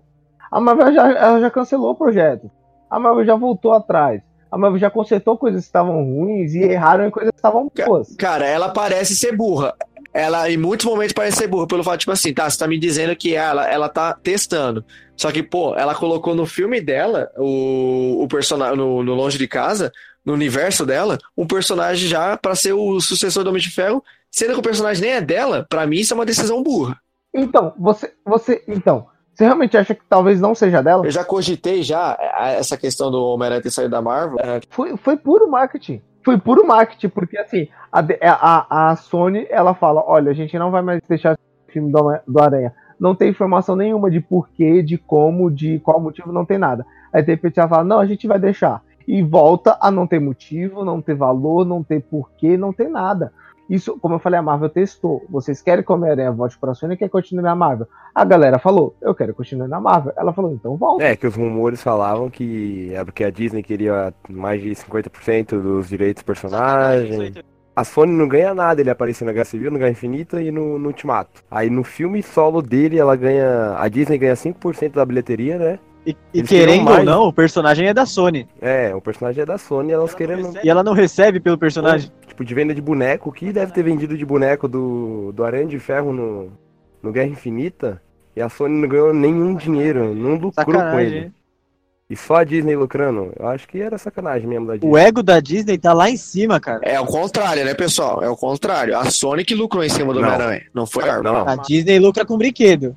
A Marvel já, ela já cancelou o projeto. A Marvel já voltou atrás. A Marvel já consertou coisas que estavam ruins e erraram em coisas que estavam boas. Cara, ela parece ser burra. Ela, em muitos momentos, parece ser burra, pelo fato, tipo assim, tá, você tá me dizendo que ela, ela tá testando. Só que, pô, ela colocou no filme dela, o, o personagem, no, no Longe de Casa, no universo dela, um personagem já pra ser o sucessor do Homem de Ferro, sendo que o personagem nem é dela, pra mim isso é uma decisão burra. Então, você, você, então, você realmente acha que talvez não seja dela? Eu já cogitei já a- essa questão do Homem-Aranha ter saído da Marvel. é, Foi, foi puro marketing. Foi puro marketing, porque assim, a, de- a, a Sony, ela fala, olha, a gente não vai mais deixar esse filme do, do Aranha. Não tem informação nenhuma de porquê, de como, de qual motivo, não tem nada. Aí de repente ela fala, não, a gente vai deixar. E volta a não ter motivo, não ter valor, não ter porquê, não tem nada. Isso, como eu falei, a Marvel testou. Vocês querem que o Homem-Aranha volte pra Sony e quer continuar na Marvel? A galera falou, eu quero continuar na Marvel. Ela falou, então volta. É, que os rumores falavam que é porque a Disney queria mais de 50% dos direitos dos personagens. A Sony não ganha nada, ele aparece na Guerra Civil, no Guerra Infinita e no, no Ultimato. Aí no filme solo dele, ela ganha. A Disney ganha 5% da bilheteria, né? E, e querendo ou não, o personagem é da Sony. É, o personagem é da Sony, elas querendo. E ela não recebe pelo personagem. Tipo, de venda de boneco, o que deve ter vendido de boneco do, do Aranha de Ferro no, no Guerra Infinita? E a Sony não ganhou nenhum dinheiro, não lucrou com Sacanagem. ele. hein? E só a Disney lucrando? Eu acho que era sacanagem mesmo da Disney. O ego da Disney tá lá em cima, cara. É o contrário, né, pessoal? É o contrário. A Sony que lucrou em cima do Não. Homem-Aranha. Não foi a Marvel. Não, A Disney lucra com brinquedo.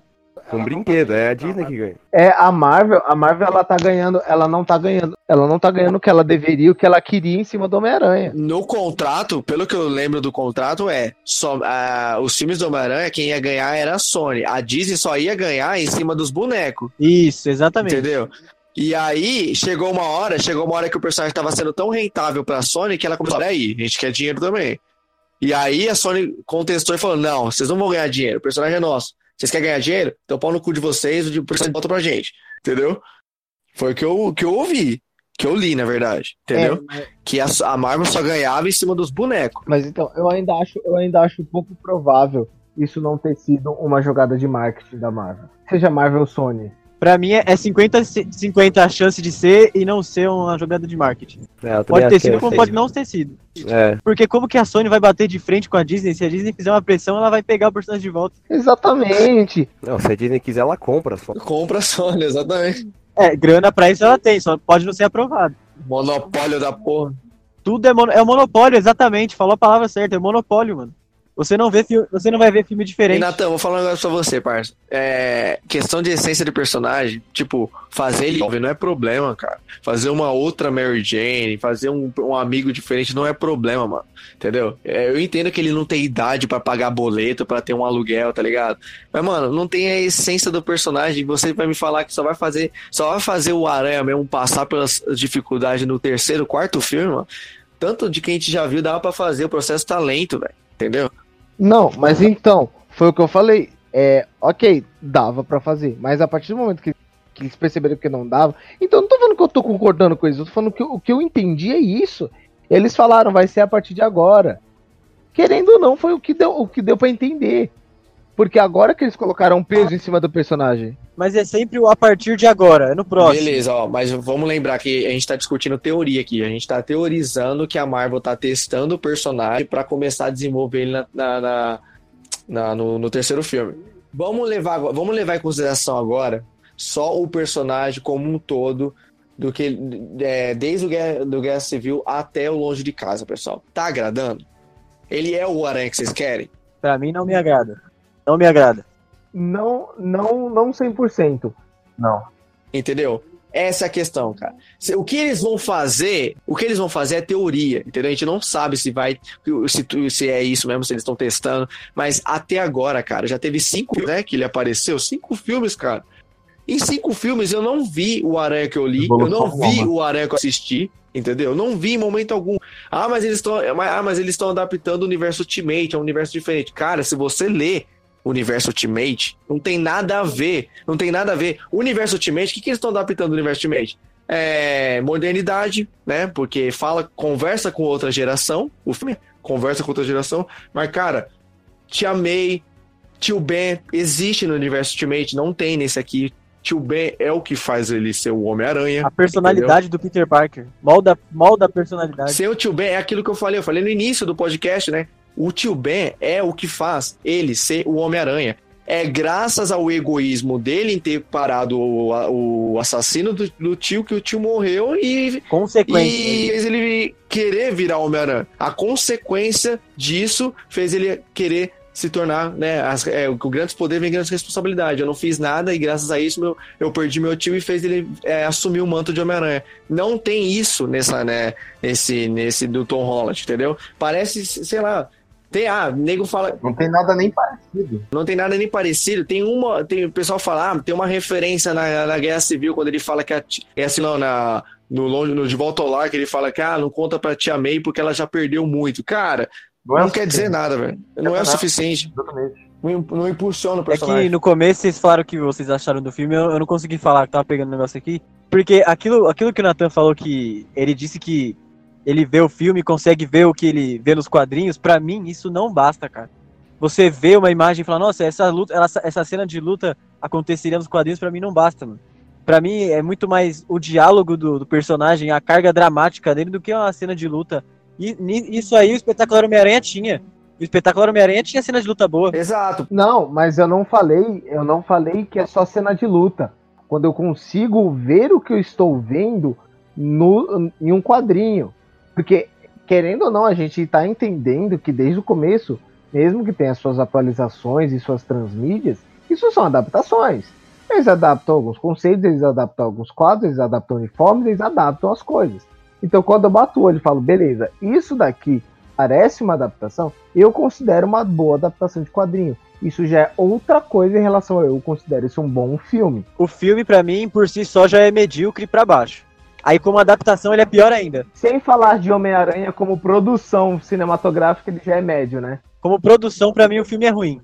Com brinquedo, é a Disney que ganha. É, a Marvel, a Marvel ela tá ganhando, ela não tá ganhando, ela não tá ganhando o que ela deveria, o que ela queria em cima do Homem-Aranha. No contrato, pelo que eu lembro do contrato, é só ah, os filmes do Homem-Aranha, quem ia ganhar era a Sony. A Disney só ia ganhar em cima dos bonecos, Isso, exatamente. entendeu? E aí, chegou uma hora, chegou uma hora que o personagem estava sendo tão rentável pra Sony que ela começou, aí, a gente quer dinheiro também. E aí a Sony contestou e falou: não, vocês não vão ganhar dinheiro, o personagem é nosso. Vocês querem ganhar dinheiro? Então pau no cu de vocês, o personagem volta pra gente. Entendeu? Foi o que eu, que eu ouvi. Que eu li, na verdade. Entendeu? É, Que a, a Marvel só ganhava em cima dos bonecos. mas então, eu ainda acho, eu ainda acho pouco provável isso não ter sido uma jogada de marketing da Marvel. Seja Marvel ou Sony. Pra mim é 50-50 a chance de ser e não ser uma jogada de marketing. É, Pode ter sido é como pode não ter sido. É, Porque como que a Sony vai bater de frente com a Disney? Se a Disney fizer uma pressão, ela vai pegar o personagem de volta. Exatamente. não, se a Disney quiser, ela compra só. Compra a Sony, exatamente. É, grana pra isso ela tem, só pode não ser aprovado. Monopólio da porra. Tudo é, mono, é o monopólio, exatamente. Falou a palavra certa, é monopólio, mano. Você não, vê, você não vai ver filme diferente. Natan, vou falar um negócio pra você, parça. É, questão de essência de personagem, tipo, fazer ele jovem não é problema, cara. Fazer uma outra Mary Jane, fazer um, um amigo diferente não é problema, mano. Entendeu? É, eu entendo que ele não tem idade pra pagar boleto, pra ter um aluguel, tá ligado? Mas, mano, não tem a essência do personagem. Você vai me falar que só vai fazer, só vai fazer o Aranha mesmo passar pelas dificuldades no terceiro, quarto filme, mano. Tanto de que a gente já viu, dava pra fazer, o processo tá lento, velho. Entendeu? Não, mas então, foi o que eu falei. É, ok, dava pra fazer, mas a partir do momento que, que eles perceberam que não dava, então não tô falando que eu tô concordando com eles, eu tô falando que o que eu entendi é isso. Eles falaram, vai ser a partir de agora. Querendo ou não, foi o que deu, o que deu para entender. Porque agora que eles colocaram peso em cima do personagem. Mas é sempre o a partir de agora, é no próximo. Beleza, ó, mas vamos lembrar que a gente tá discutindo teoria aqui. A gente tá teorizando que a Marvel tá testando o personagem para começar a desenvolver ele na, na, na, na no, no, terceiro filme. Vamos levar, vamos levar em consideração agora só o personagem como um todo, do que é, desde o Guerra, do Guerra Civil até o Longe de Casa, pessoal. Tá agradando? Ele é o Aranha que vocês querem? Pra mim não me agrada. Não me agrada. Não, não, não 100%. Não. Entendeu? Essa é a questão, cara. O que eles vão fazer, o que eles vão fazer é teoria, entendeu? A gente não sabe se vai, se, se é isso mesmo, se eles estão testando, mas até agora, cara, já teve cinco, né, que ele apareceu, cinco filmes, cara. Em cinco filmes eu não vi o Aranha que eu li, eu não vi o Aranha que eu assisti, entendeu? Eu não vi em momento algum. Ah, mas eles estão, ah, mas eles estão adaptando o universo Ultimate, é um universo diferente. Cara, se você lê o universo Ultimate, não tem nada a ver, não tem nada a ver. O universo Ultimate, o que, que eles estão adaptando no universo Ultimate? É modernidade, né? Porque fala, conversa com outra geração, o filme conversa com outra geração, mas cara, te amei, Tio Ben existe no universo Ultimate, não tem nesse aqui. Tio Ben é o que faz ele ser o Homem-Aranha. A personalidade entendeu? do Peter Parker. Molda, molda a personalidade. Ser o Tio Ben é aquilo que eu falei. Eu falei no início do podcast, né? O Tio Ben é o que faz ele ser o Homem-Aranha. É graças ao egoísmo dele em ter parado o, o assassino do, do, tio que o tio morreu e. Consequência. E fez ele querer virar Homem-Aranha. A consequência disso fez ele querer se tornar, né? As, é, o grandes poder vem grandes responsabilidade. Eu não fiz nada e graças a isso meu, eu perdi meu tio e fez ele é, assumir o manto de Homem-Aranha. Não tem isso nessa, né? Nesse, nesse do Tom Holland, entendeu? Parece, sei lá. Tem, ah, nego fala. Não tem nada nem parecido. Não tem nada nem parecido. Tem uma. Tem, o pessoal fala, ah, tem uma referência na, na Guerra Civil, quando ele fala que a, é assim, não, na, no longe, no De Volta ao Lar, que ele fala que ah, não conta pra Tia May porque ela já perdeu muito. Cara, não, não é quer dizer nada, velho. Não é o suficiente. Exatamente. Não, não impulsiona o personagem. É que no começo vocês falaram o que vocês acharam do filme, eu, eu não consegui falar, que tava pegando o um negócio aqui. Porque aquilo, aquilo que o Nathan falou que ele disse que ele vê o filme e consegue ver o que ele vê nos quadrinhos, para mim isso não basta, cara. Você vê uma imagem e fala, nossa, essa luta, essa, essa cena de luta aconteceria nos quadrinhos, para mim não basta, mano. Pra mim é muito mais o diálogo do, do personagem, a carga dramática dele, do que uma cena de luta e isso aí o espetacular Homem-Aranha tinha. O espetacular Homem-Aranha tinha cena de luta boa. Exato. Não, mas eu não falei, eu não falei que é só cena de luta. Quando eu consigo ver o que eu estou vendo no, em um quadrinho. Porque, querendo ou não, a gente está entendendo que desde o começo, mesmo que tenha suas atualizações e suas transmídias, isso são adaptações. Eles adaptam alguns conceitos, eles adaptam alguns quadros, eles adaptam uniformes, eles adaptam as coisas. Então, quando eu bato o olho e falo, beleza, isso daqui parece uma adaptação, eu considero uma boa adaptação de quadrinho. Isso já é outra coisa em relação a eu considero isso um bom filme. O filme, para mim, por si só, já é medíocre para baixo. Aí, como adaptação, ele é pior ainda. Sem falar de Homem-Aranha como produção cinematográfica, ele já é médio, né? Como produção, para mim, o filme é ruim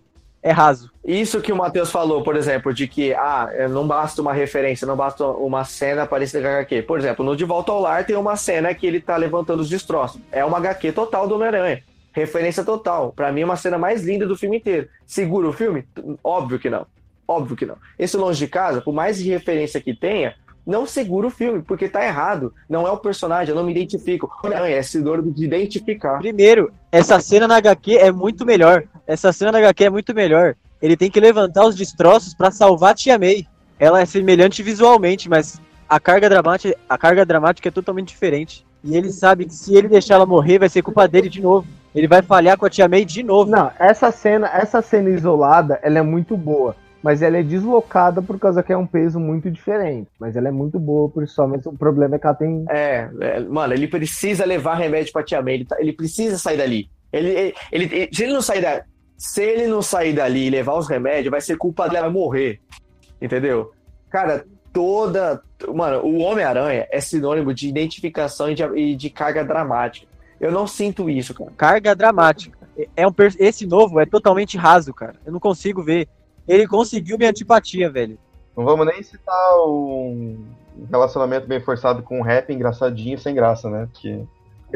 é raso. Isso que o Matheus falou, por exemplo, de que ah, é, não basta uma referência, não basta uma cena parecida com a HQ. Por exemplo, no De Volta ao Lar tem uma cena que ele tá levantando os destroços. É uma HQ total do Homem-Aranha. Referência total. Para mim é uma cena mais linda do filme inteiro. Segura o filme? Óbvio que não. Óbvio que não. Esse Longe de Casa, por mais referência que tenha, não segura o filme, porque tá errado. Não é o personagem, eu não me identifico. Não, é esse dor de identificar. Primeiro, essa cena na HQ é muito melhor. Essa cena na HQ é muito melhor. Ele tem que levantar os destroços para salvar a Tia May. Ela é semelhante visualmente, mas a carga dramática, a carga dramática é totalmente diferente. E ele sabe que se ele deixar ela morrer, vai ser culpa dele de novo. Ele vai falhar com a Tia May de novo. Não, essa cena, essa cena isolada, ela é muito boa mas ela é deslocada por causa que é um peso muito diferente. Mas ela é muito boa por isso só, mas o problema é que ela tem. É, é mano, ele precisa levar remédio pra Tia May, ele, tá, ele precisa sair dali. Ele, ele, ele, se ele não sair da, se ele não sair dali e levar os remédios, vai ser culpa dela morrer. Entendeu? Cara, toda. Mano, o Homem-Aranha é sinônimo de identificação e de, e de, carga dramática. Eu não sinto isso, cara. Carga dramática. É um, esse novo é totalmente raso, cara. Eu não consigo ver ele conseguiu minha antipatia, velho. Não vamos nem citar um relacionamento bem forçado com um rap engraçadinho sem graça, né? Porque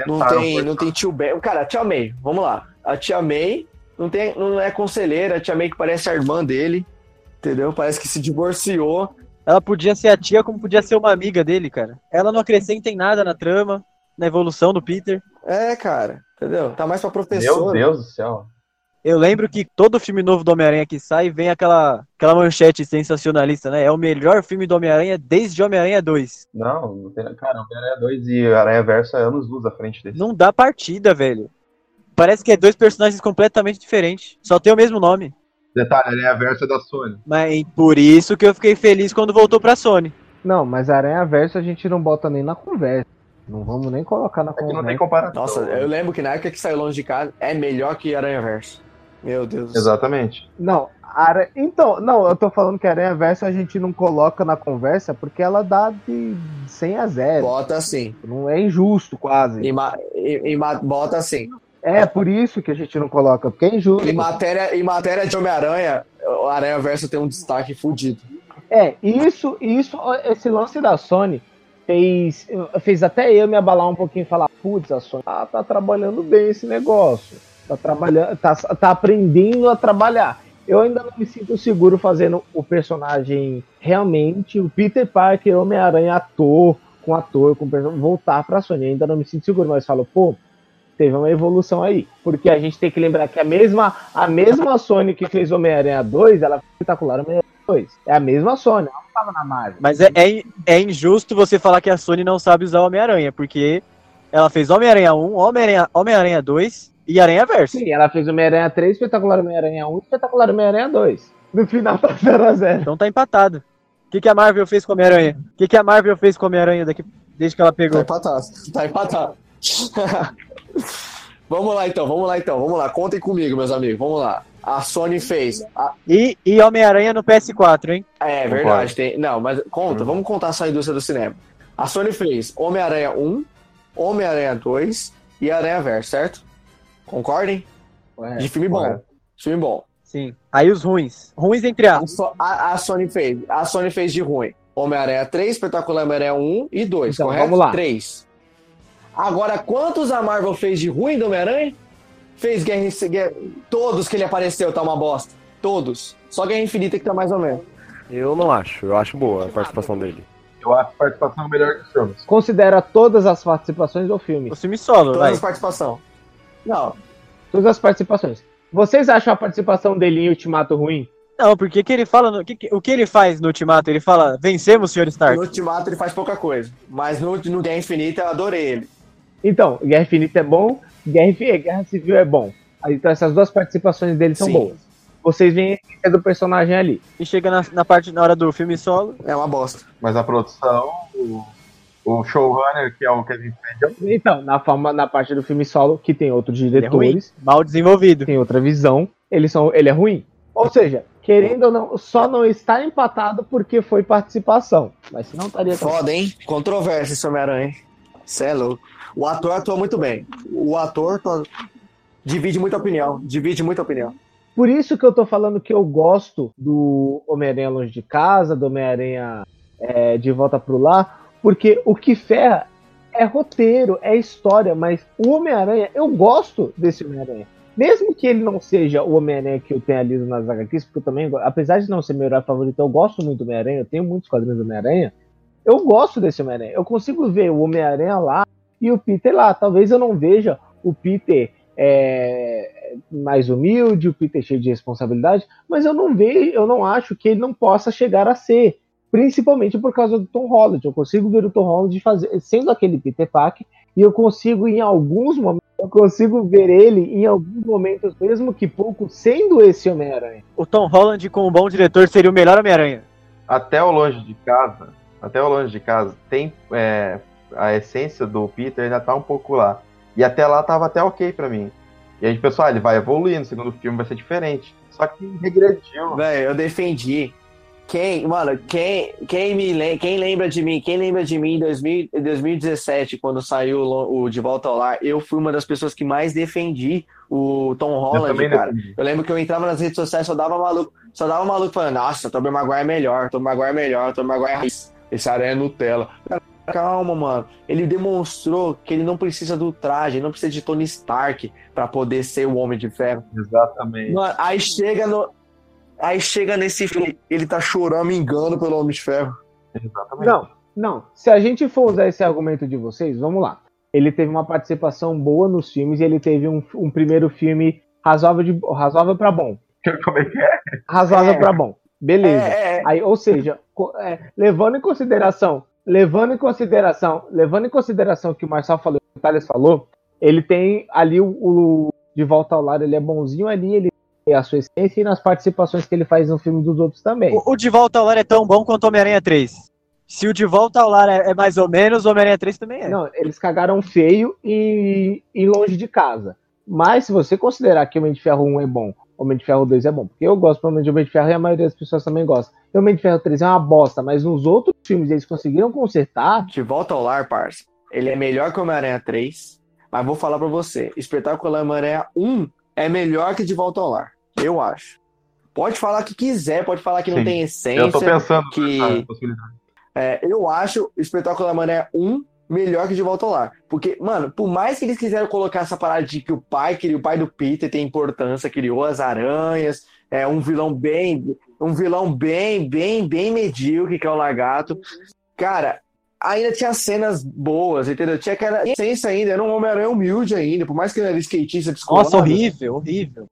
Não tem, forçar. não tem tio Ben. Cara, a tia May, vamos lá. A tia May não, tem, não é conselheira, a tia May que parece a irmã dele, entendeu? Parece que se divorciou. Ela podia ser a tia, como podia ser uma amiga dele, cara. Ela não acrescenta em nada na trama, na evolução do Peter. É, cara, entendeu? Tá mais pra Meu professora. Deus do céu. Eu lembro que todo filme novo do Homem-Aranha que sai vem aquela, aquela manchete sensacionalista, né? É o melhor filme do Homem-Aranha desde Homem-Aranha 2. Não, não tem. Cara, Homem-Aranha 2 e Aranha Verso é anos luz à frente desse. Não dá partida, velho. Parece que é dois personagens completamente diferentes. Só tem o mesmo nome. Detalhe, Aranha Verso é da Sony. Mas por isso que eu fiquei feliz quando voltou pra Sony. Não, mas Aranha Verso a gente não bota nem na conversa. Não vamos nem colocar na É que não conversa. tem comparação. Nossa, eu lembro que na época que saiu longe de casa, é melhor que Aranha Verso. Meu Deus. Exatamente. Não, Ara... então, não, eu tô falando que Aranha Verso a gente não coloca na conversa porque ela dá de 100 a 0. Bota assim. Não é injusto, quase. Ma- ma- bota assim. É por isso que a gente não coloca, porque é injusto. Em matéria, em matéria de Homem-Aranha, o Aranha Verso tem um destaque fudido. É, isso, isso, esse lance da Sony fez, fez até eu me abalar um pouquinho e falar, putz, a Sony tá, tá trabalhando bem esse negócio. Tá trabalhando, tá, tá aprendendo a trabalhar. Eu ainda não me sinto seguro fazendo o personagem realmente, o Peter Parker, Homem-Aranha, ator, com ator, com person- voltar pra Sony. Eu ainda não me sinto seguro, mas falo, pô, teve uma evolução aí. Porque a gente tem que lembrar que a mesma, a mesma Sony que fez Homem-Aranha 2, ela fez espetacular Homem-Aranha 2. É a mesma Sony, ela não tava na Marvel. Mas é, é, é injusto você falar que a Sony não sabe usar o Homem-Aranha, porque ela fez Homem-Aranha 1, Homem-Aranha Homem-Aranha 2 e Aranha Verso. Sim, ela fez Homem-Aranha 3, espetacular Homem-Aranha 1 e espetacular Homem-Aranha 2. No final tá 0x0. Então tá empatado. O que, que a Marvel fez com Homem-Aranha? O que, que a Marvel fez com Homem-Aranha daqui- desde que ela Tá pegou? empatado. Tá empatado. vamos lá então, vamos lá então, vamos lá. Contem comigo, meus amigos. Vamos lá. A Sony fez. a- E, e Homem-Aranha no PS4, hein? É Concordo. verdade. Tem... Não, mas conta, Hum. vamos contar só a indústria do cinema. A Sony fez Homem-Aranha 1, Homem-Aranha 2 e Aranha Verso, certo? Concordem? De filme bom. Filme bom. Sim. Aí os ruins. Ruins entre A, aspas. So- a- a Sony fez. A Sony fez de ruim. Homem-Aranha 3, Espetacular Homem-Aranha 1 e 2, Então, correto? vamos lá. 3. Agora, quantos a Marvel fez de ruim do Homem-Aranha? Fez Guerra, Infi- Guerra... Todos que ele apareceu tá uma bosta. Todos. Só Guerra Infinita que tá mais ou menos. Eu não acho, eu acho boa a participação dele. Eu acho a participação melhor que os filmes. Considera todas as participações do filme. O filme solo, Todas vai. as participação. Não. Todas as participações. Vocês acham a participação dele em Ultimato ruim? Não, porque que ele fala. no- que que- o que ele faz no Ultimato? Ele fala, vencemos, Sr. Stark. No Ultimato ele faz pouca coisa. Mas no, no Guerra Infinita eu adorei ele. Então, Guerra Infinita é bom, Guerra, Infi- Guerra Civil é bom. Então essas duas participações dele são Sim. boas. Vocês veem a do personagem ali. E chega na, na parte na hora do filme solo. É uma bosta. Mas a produção, o, o showrunner, que é o Kevin Feige, Então, na, forma, na parte do filme solo, que tem outros é diretores, Mal desenvolvido. tem outra visão, eles são, ele é ruim. Ou seja, querendo ou não, só não está empatado porque foi participação. Mas se não estaria tão- Foda, hein? Controvérsia esse Homem-Aranha. Cê é louco. O ator atua muito bem. O ator to- divide muita opinião. Divide muita opinião. Por isso que eu tô falando que eu gosto do Homem-Aranha Longe de Casa, do Homem-Aranha é, De Volta pro Lar, porque o que ferra é roteiro, é história, mas o Homem-Aranha, eu gosto desse Homem-Aranha. Mesmo que ele não seja o Homem-Aranha que eu tenha lido nas HQs, porque eu também, apesar de não ser meu herói favorito, eu gosto muito do Homem-Aranha, eu tenho muitos quadrinhos do Homem-Aranha, eu gosto desse Homem-Aranha. Eu consigo ver o Homem-Aranha lá e o Peter lá. Talvez eu não veja o Peter é, mais humilde, o Peter cheio de responsabilidade, mas eu não vejo, eu não acho que ele não possa chegar a ser, principalmente por causa do Tom Holland. Eu consigo ver o Tom Holland fazer, sendo aquele Peter Parker, e eu consigo em alguns momentos, eu consigo ver ele em alguns momentos, mesmo que pouco, sendo esse Homem-Aranha. O Tom Holland, com um bom diretor, seria o melhor Homem-Aranha. até o longe de casa, até o longe de casa, tem é, a essência do Peter ainda tá um pouco lá. E até lá tava até ok pra mim. E a gente pensou, ah, ele vai evoluir, no segundo filme vai ser diferente. Só que regrediu. Velho, eu defendi. Quem, mano, quem, quem me quem lembra de mim? Quem lembra de mim em 2000 em 2017, quando saiu o o De Volta ao Lar? Eu fui uma das pessoas que mais defendi o Tom Eu Holland, também cara. Eu lembro que eu entrava nas redes sociais só dava maluco, só dava maluco falando, nossa, Tobey Maguire é melhor, Tobey Maguire é melhor, Tobey Maguire é. Esse aranha é Nutella. Cara, calma, mano. Ele demonstrou que ele não precisa do traje, ele não precisa de Tony Stark pra poder ser o Homem de Ferro. Exatamente. Mano, aí chega no. Aí chega nesse filme, ele tá chorando, me engano pelo Homem de Ferro. Exatamente. Não, não. Se a gente for usar esse argumento de vocês, vamos lá. Ele teve uma participação boa nos filmes e ele teve um, um primeiro filme razoável, de, razoável para bom. Como é que é? Razoável É. pra bom. Beleza. É, é, Aí, ou seja, é, levando em consideração, levando em consideração, levando em consideração o que o Marcel falou, o que o Thales falou, ele tem ali o, o de volta ao lar, ele é bonzinho ali, ele a sua essência e nas participações que ele faz no filme dos outros também. O, o De Volta ao Lar é tão bom quanto Homem-Aranha 3. Se o De Volta ao Lar é, é mais ou menos, o Homem-Aranha 3 também é. Não, eles cagaram feio e, e longe de casa. Mas se você considerar que o Homem de Ferro 1 é bom, o Homem de Ferro 2 é bom, porque eu gosto pelo menos de Homem de Ferro e a maioria das pessoas também gosta. E o Homem de Ferro 3 é uma bosta, mas nos outros filmes eles conseguiram consertar. De volta ao lar, parça. Ele é melhor que o Homem-Aranha 3. Mas vou falar pra você: Espetacular Homem-Aranha 1 é melhor que De Volta ao Lar. Eu acho. Pode falar o que quiser, pode falar que não Sim. tem essência. Eu tô pensando que-. É, eu acho Espetacular Homem-Aranha 1 melhor que De Volta ao Lar. Porque, mano, por mais que eles quiseram colocar essa parada de que o pai, que o pai do Peter tem importância, criou as aranhas, é um vilão bem, um vilão bem, bem, bem medíocre, que é o Lagarto. Cara, ainda tinha cenas boas, entendeu? Tinha aquela essência ainda, era um Homem-Aranha humilde ainda, por mais que ele era skatista descolado. Nossa, horrível, horrível.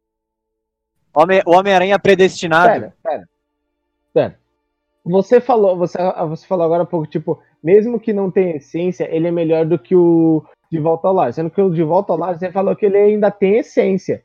Homem- o Homem-Aranha predestinado. Pera, pera. Pera. Você falou, você, você falou agora há pouco, tipo, mesmo que não tenha essência, ele é melhor do que o De Volta ao Lar. Sendo que o De Volta ao Lar, você falou que ele ainda tem essência.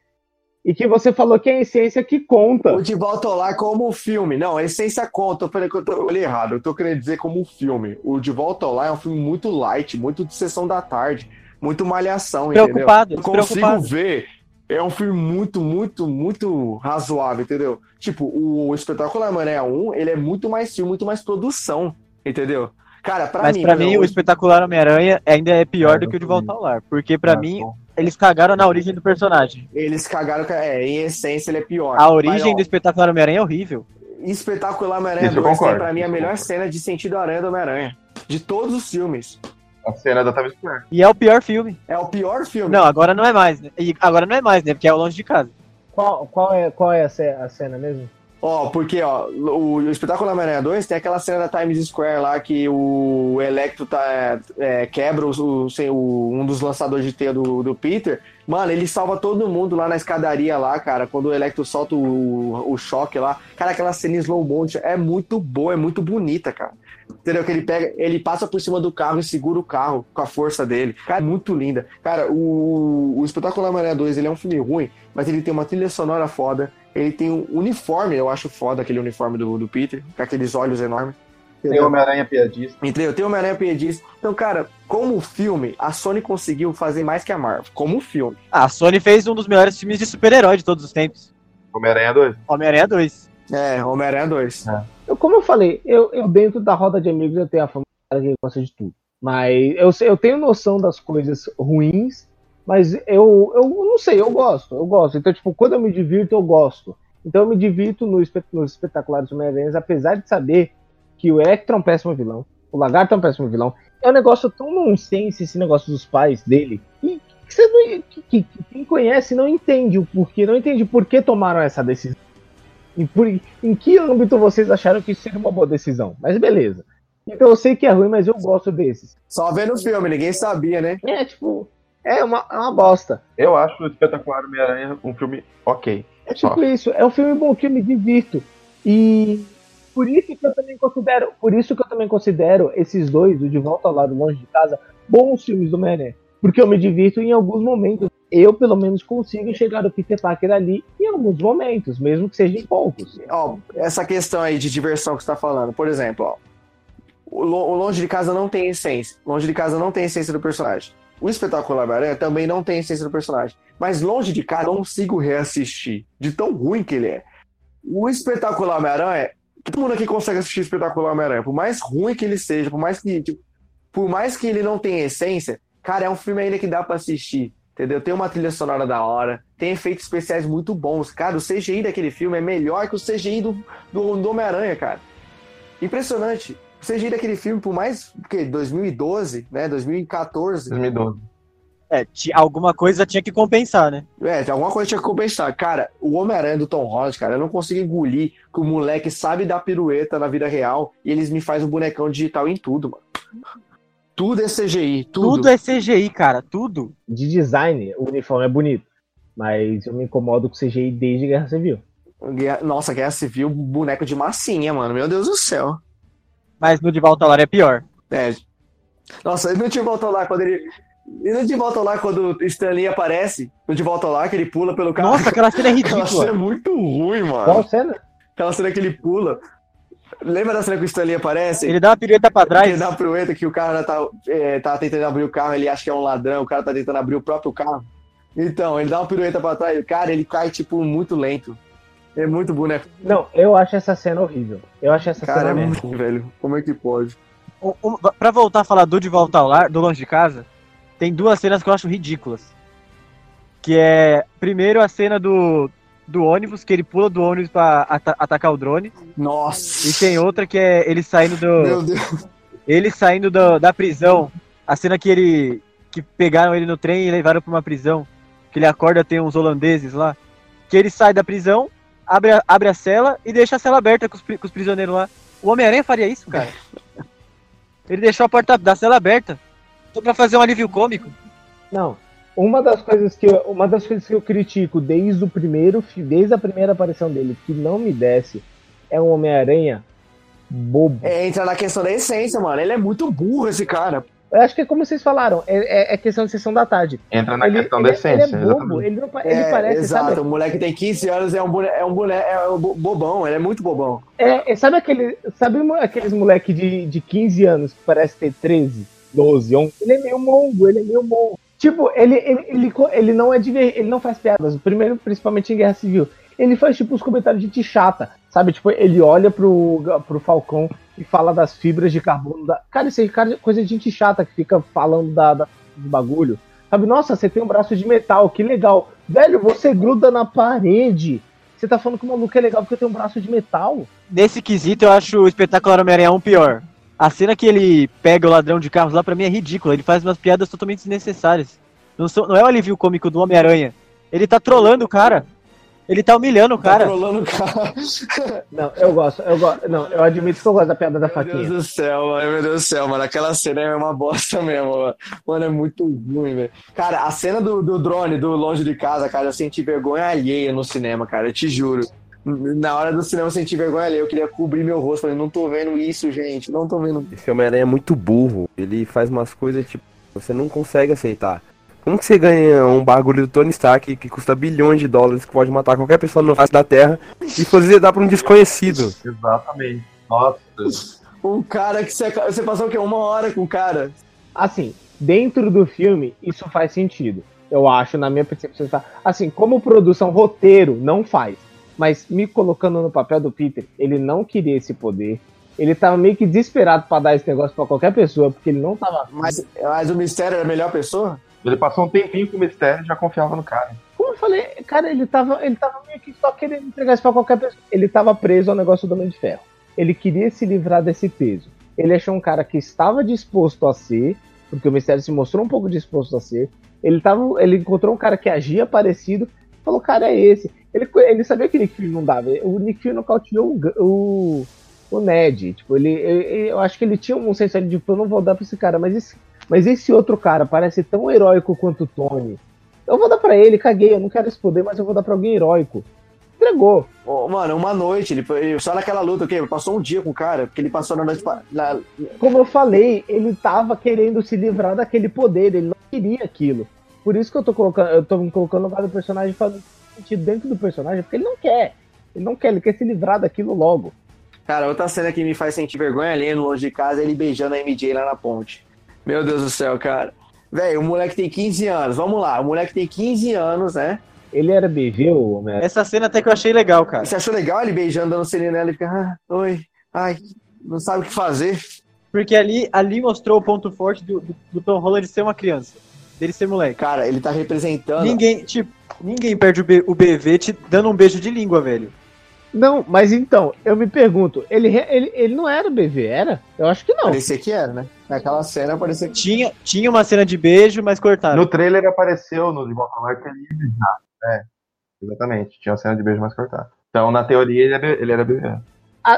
E que você falou que é a essência que conta. O De Volta ao Lar como filme. Não, a essência conta. Eu falei que eu, tô, eu falei errado. Eu tô querendo dizer como filme. O De Volta ao Lar é um filme muito light, muito de sessão da tarde, muito malhação, Preocupado, entendeu? Eu consigo ver. É um filme muito, muito, muito razoável, entendeu? Tipo, o Espetacular Mané 1, ele é muito mais filme, muito mais produção, entendeu? Cara, pra Mas mim... pra meu, mim, o espetacular Homem-Aranha ainda é pior É, do que o de Volta ao Lar. Porque pra Ah, mim, bom. Eles cagaram na origem do personagem. Eles cagaram... É, em essência, ele é pior. A origem ó, do espetacular Homem-Aranha é horrível. Espetacular Homem-Aranha Isso eu 2 tem concordo, pra mim a melhor cena de sentido aranha do Homem-Aranha. De todos os filmes. A cena da Times Square. E é o pior filme. É o pior filme. Não, agora não é mais. Né? E agora não é mais, né? Porque é o longe de casa. Qual, qual, é, qual é a cena mesmo? Ó, porque, ó, o, o Espetáculo Homem-Aranha 2 tem aquela cena da Times Square lá que o Electro tá, é, quebra o, o- um dos lançadores de teia do, do Peter. Mano, ele salva todo mundo lá na escadaria lá, cara, quando o Electro solta o, o choque lá. Cara, aquela cena slow motion é muito boa, é muito bonita, cara. Entendeu? Que ele pega, ele passa por cima do carro e segura o carro com a força dele. Cara, é muito linda. Cara, o, o Espetáculo Homem-Aranha 2, ele é um filme ruim, mas ele tem uma trilha sonora foda. Ele tem um uniforme, eu acho foda aquele uniforme do, do Peter, com aqueles olhos enormes. Tem o Homem-Aranha piadista. Entendeu? Tem o Homem-Aranha Piedista. Então, cara, como filme, a Sony conseguiu fazer mais que a Marvel. Como filme. Ah, a Sony fez um dos melhores filmes de super-herói de todos os tempos. Homem-Aranha 2. Homem-Aranha 2. É, Homem-Aranha 2. Eu, como eu falei, eu, eu dentro da roda de amigos eu tenho a fama que gosta de tudo. Mas eu, eu tenho noção das coisas ruins, mas eu, eu não sei, eu gosto, eu gosto. Então, tipo, quando eu me divirto, eu gosto. Então eu me divirto no espe- nos espetaculares Homem-Aranha, apesar de saber que o Electro é um péssimo vilão, o Lagarto é um péssimo vilão. É um negócio tão nonsense esse negócio dos pais dele. E que, você não, que, que- que quem conhece não entende o porquê, não entende por que tomaram essa decisão. E por, em que âmbito vocês acharam que isso seria uma boa decisão? Mas beleza. Então eu sei que é ruim, mas eu gosto desses. Só vendo o filme, ninguém sabia, né? É, tipo, é uma, é uma bosta. Eu acho o Espetacular Homem-Aranha um filme ok. É tipo isso, é um filme bom que eu me divirto. E por isso que eu também considero, por isso que eu também considero esses dois, o De Volta ao Lado Longe de Casa, bons filmes do Homem-Aranha. Porque eu me divirto em alguns momentos. Eu, pelo menos, consigo enxergar o Peter Parker ali em alguns momentos, mesmo que sejam poucos. Ó, essa questão aí de diversão que você tá falando. Por exemplo, ó. O Longe de Casa não tem essência. Longe de Casa não tem essência do personagem. O Espetacular Homem-Aranha também não tem essência do personagem. Mas Longe de eu não consigo reassistir. De tão ruim que ele é. O Espetacular Homem-Aranha. Todo mundo aqui consegue assistir o Espetacular Homem-Aranha. Por mais ruim que ele seja, por mais que. tipo, por mais que ele não tenha essência, cara, é um filme ainda que dá pra assistir. Entendeu? Tem uma trilha sonora da hora, tem efeitos especiais muito bons. Cara, o CGI daquele filme é melhor que o CGI do, do, do Homem-Aranha, cara. Impressionante. O CGI daquele filme, por mais que 2012, né? 2014. 2012. É, alguma coisa tinha que compensar, né? É, alguma coisa tinha que compensar. Cara, o Homem-Aranha do Tom Holland, cara, eu não consigo engolir que o moleque sabe dar pirueta na vida real e eles me fazem um bonecão digital em tudo, mano. Tudo é CGI, tudo. Tudo é CGI, cara, tudo. De design, o uniforme é bonito. Mas eu me incomodo com CGI desde Guerra Civil. Guerra- Nossa, Guerra Civil, boneco de massinha, mano. Meu Deus do céu. Mas no De Volta ao Lar é pior. É. Nossa, ele não te volta lá quando ele. Ele não te volta lá quando o Stanley aparece. Não te volta lá que ele pula pelo carro. Nossa, aquela cena é Aquela cena é ridícula. muito ruim, mano. Qual cena? Aquela cena que ele pula. Lembra da cena que o Stanley aparece? Ele dá uma pirueta pra Ele trás. dá uma pirueta que o cara tá, é, tá tentando abrir o carro, ele acha que é um ladrão, o cara tá tentando abrir o próprio carro. Então, ele dá uma pirueta pra trás, o cara, ele cai, tipo, muito lento. É muito boneco. Não, eu acho essa cena horrível. Eu acho essa Cara, cena é muito velho. Como é que pode? Um- um- pra voltar a falar do De Volta ao Lar, do Longe de Casa, tem duas cenas que eu acho ridículas. Que é, primeiro, a cena do, do ônibus, que ele pula do ônibus pra ata- atacar o drone. Nossa. E tem outra que é ele saindo do. Meu Deus. Ele saindo do- da prisão. A cena que ele. que pegaram ele no trem e levaram pra uma prisão. Que ele acorda, tem uns holandeses lá. Que ele sai da prisão, abre a, abre a cela e deixa a cela aberta com os, com os prisioneiros lá. O Homem-Aranha faria isso, cara. Ele deixou a porta da cela aberta. Só pra fazer um alívio cômico. Não. Uma das coisas que eu, uma das coisas que eu critico desde o primeiro, desde a primeira aparição dele, que não me desce, é um Homem-Aranha bobo. É, entra na questão da essência, mano. Ele é muito burro, esse cara. Eu acho que é como vocês falaram, é, é- é questão de sessão da tarde. Entra na ele, questão ele- da essência. ele é bobo, ele, não, ele É, parece, exato. sabe? O moleque tem 15 anos, é um boneco, é um boneco, é um bo- bobão, ele é muito bobão. É, é, sabe aquele, sabe aqueles moleque de, de 15 anos que parece ter 13, 12, 11? Ele é meio mongo, ele é meio mongo. Tipo, ele, ele, ele, ele não é diver, ele não faz piadas. Primeiro, principalmente em Guerra Civil. Ele faz, tipo, os comentários de gente chata. Sabe? Tipo, ele olha pro, pro Falcão fala das fibras de carbono. Da... Cara, isso é cara- coisa de gente chata que fica falando da, da, do bagulho. Sabe? Nossa, você tem um braço de metal, que legal. Velho, você gruda na parede. Você tá falando que o maluco é legal porque tem um braço de metal? Nesse quesito, eu acho o espetacular Homem-Aranha 1 pior. A cena que ele pega o ladrão de carros lá, pra mim, é ridícula. Ele faz umas piadas totalmente desnecessárias. Não, são- não é o alívio cômico do Homem-Aranha. Ele tá trolando o cara. Ele tá humilhando o Tá cara. trolando o cara. Não, eu gosto, eu gosto. Não, eu admito que eu gosto da piada da Meu Deus faquinha. do céu, mano. Meu Deus do céu, mano. Aquela cena é uma bosta mesmo, mano. Mano, é muito ruim, velho. Cara, a cena do, do drone, do longe de casa, cara, eu senti vergonha alheia no cinema, cara. Eu te juro. Na hora do cinema eu senti vergonha alheia. Eu queria cobrir meu rosto. Falei, não tô vendo isso, gente. Não tô vendo. Esse Homem-Aranha é muito burro. Ele faz umas coisas, tipo, você não consegue aceitar. Como que você ganha um bagulho do Tony Stark que custa bilhões de dólares, que pode matar qualquer pessoa no face da Terra, e você dá pra um desconhecido? Exatamente. Nossa. Um cara que você, você passou o quê? Uma hora com o cara. Assim, dentro do filme, isso faz sentido. Eu acho, na minha percepção, tá? Assim, como produção, roteiro, não faz. Mas me colocando no papel do Peter, ele não queria esse poder. Ele tava meio que desesperado pra dar esse negócio pra qualquer pessoa, porque ele não tava. Mas, mas o mistério era a melhor pessoa? Ele passou um tempinho com o mistério e já confiava no cara. Como eu falei, cara, ele tava, ele tava meio que só querendo entregar isso pra qualquer pessoa. Ele tava preso ao negócio do Homem de Ferro. Ele queria se livrar desse peso. Ele achou um cara que estava disposto a ser, porque o mistério se mostrou um pouco disposto a ser. Ele, tava, ele encontrou um cara que agia parecido, falou, cara, é esse. Ele, ele sabia que o Nick Fury não dava. O Nick Fury nocauteou o, o, o Ned. Tipo, ele, ele- eu acho que ele tinha um senso de, tipo, eu não vou dar pra esse cara, mas esse, mas esse outro cara parece tão heróico quanto o Tony. Eu vou dar pra ele, caguei, eu não quero esse poder, mas eu vou dar pra alguém heróico. Entregou. Ô, mano, uma noite, ele, só naquela luta, o quê? Passou um dia com o cara, porque ele passou na noite. Na, Como eu falei, ele tava querendo se livrar daquele poder, ele não queria aquilo. Por isso que eu tô colocando, eu tô colocando o lado do personagem fazendo sentido dentro do personagem, porque ele não quer. Ele não quer, ele quer se livrar daquilo logo. Cara, outra cena que me faz sentir vergonha ali no longe de casa é ele beijando a MJ lá na ponte. Meu Deus do céu, cara. Velho, o moleque tem 15 anos, vamos lá. O moleque tem 15 anos, né? Ele era BV, o Homem Essa cena até que eu achei legal, cara. Você achou legal ele beijando, dando selinho nela e fica, ah, oi, ai, não sabe o que fazer. Porque ali, ali mostrou o ponto forte do, do, do Tom Holland ser uma criança. Dele ser moleque. Cara, ele tá representando. Ninguém, tipo, ninguém perde o, B- o BV te dando um beijo de língua, velho. Não, mas então, eu me pergunto, ele, ele, ele não era BV, era? Eu acho que não. Parecia que era, né? Naquela cena parecia que. Tinha, tinha uma cena de beijo, mas cortaram. No trailer apareceu no De Volta ao Lar que ele ia beijar. É, exatamente. Tinha uma cena de beijo mais cortada. Então, na teoria, ele era, ele era bebê.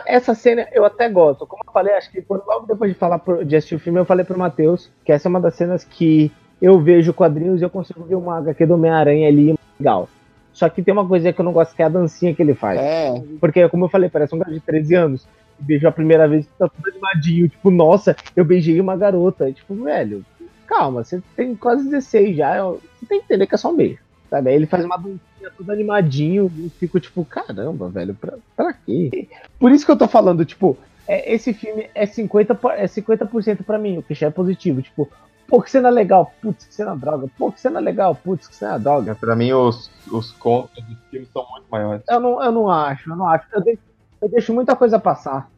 Essa cena eu até gosto. Como eu falei, acho que quando, logo depois de falar pro- de assistir o filme, eu falei pro Matheus que essa é uma das cenas que eu vejo quadrinhos e eu consigo ver uma HQ do Homem-Aranha ali legal. Só que tem uma coisa que eu não gosto, que é a dancinha que ele faz. É, Porque, como eu falei, parece um cara de 13 anos. Beijou a primeira vez, tá tudo animadinho. Tipo, nossa, eu beijei uma garota. Tipo, velho, calma, você tem quase 16 já. Você tem que entender que é só um beijo. Sabe? Aí ele faz uma dancinha tudo animadinho. E fico tipo, caramba, velho, pra, pra quê? Por isso que eu tô falando, tipo, é, esse filme é 50%, por- é 50 pra mim, o que já é positivo. Tipo, pô, que cena legal, putz, que cena droga. Pô, que cena legal, putz, que cena droga. Pra mim, os, os contos dos filmes são muito maiores. Eu não, eu não acho, eu não acho. Eu deixo, eu deixo muita coisa passar.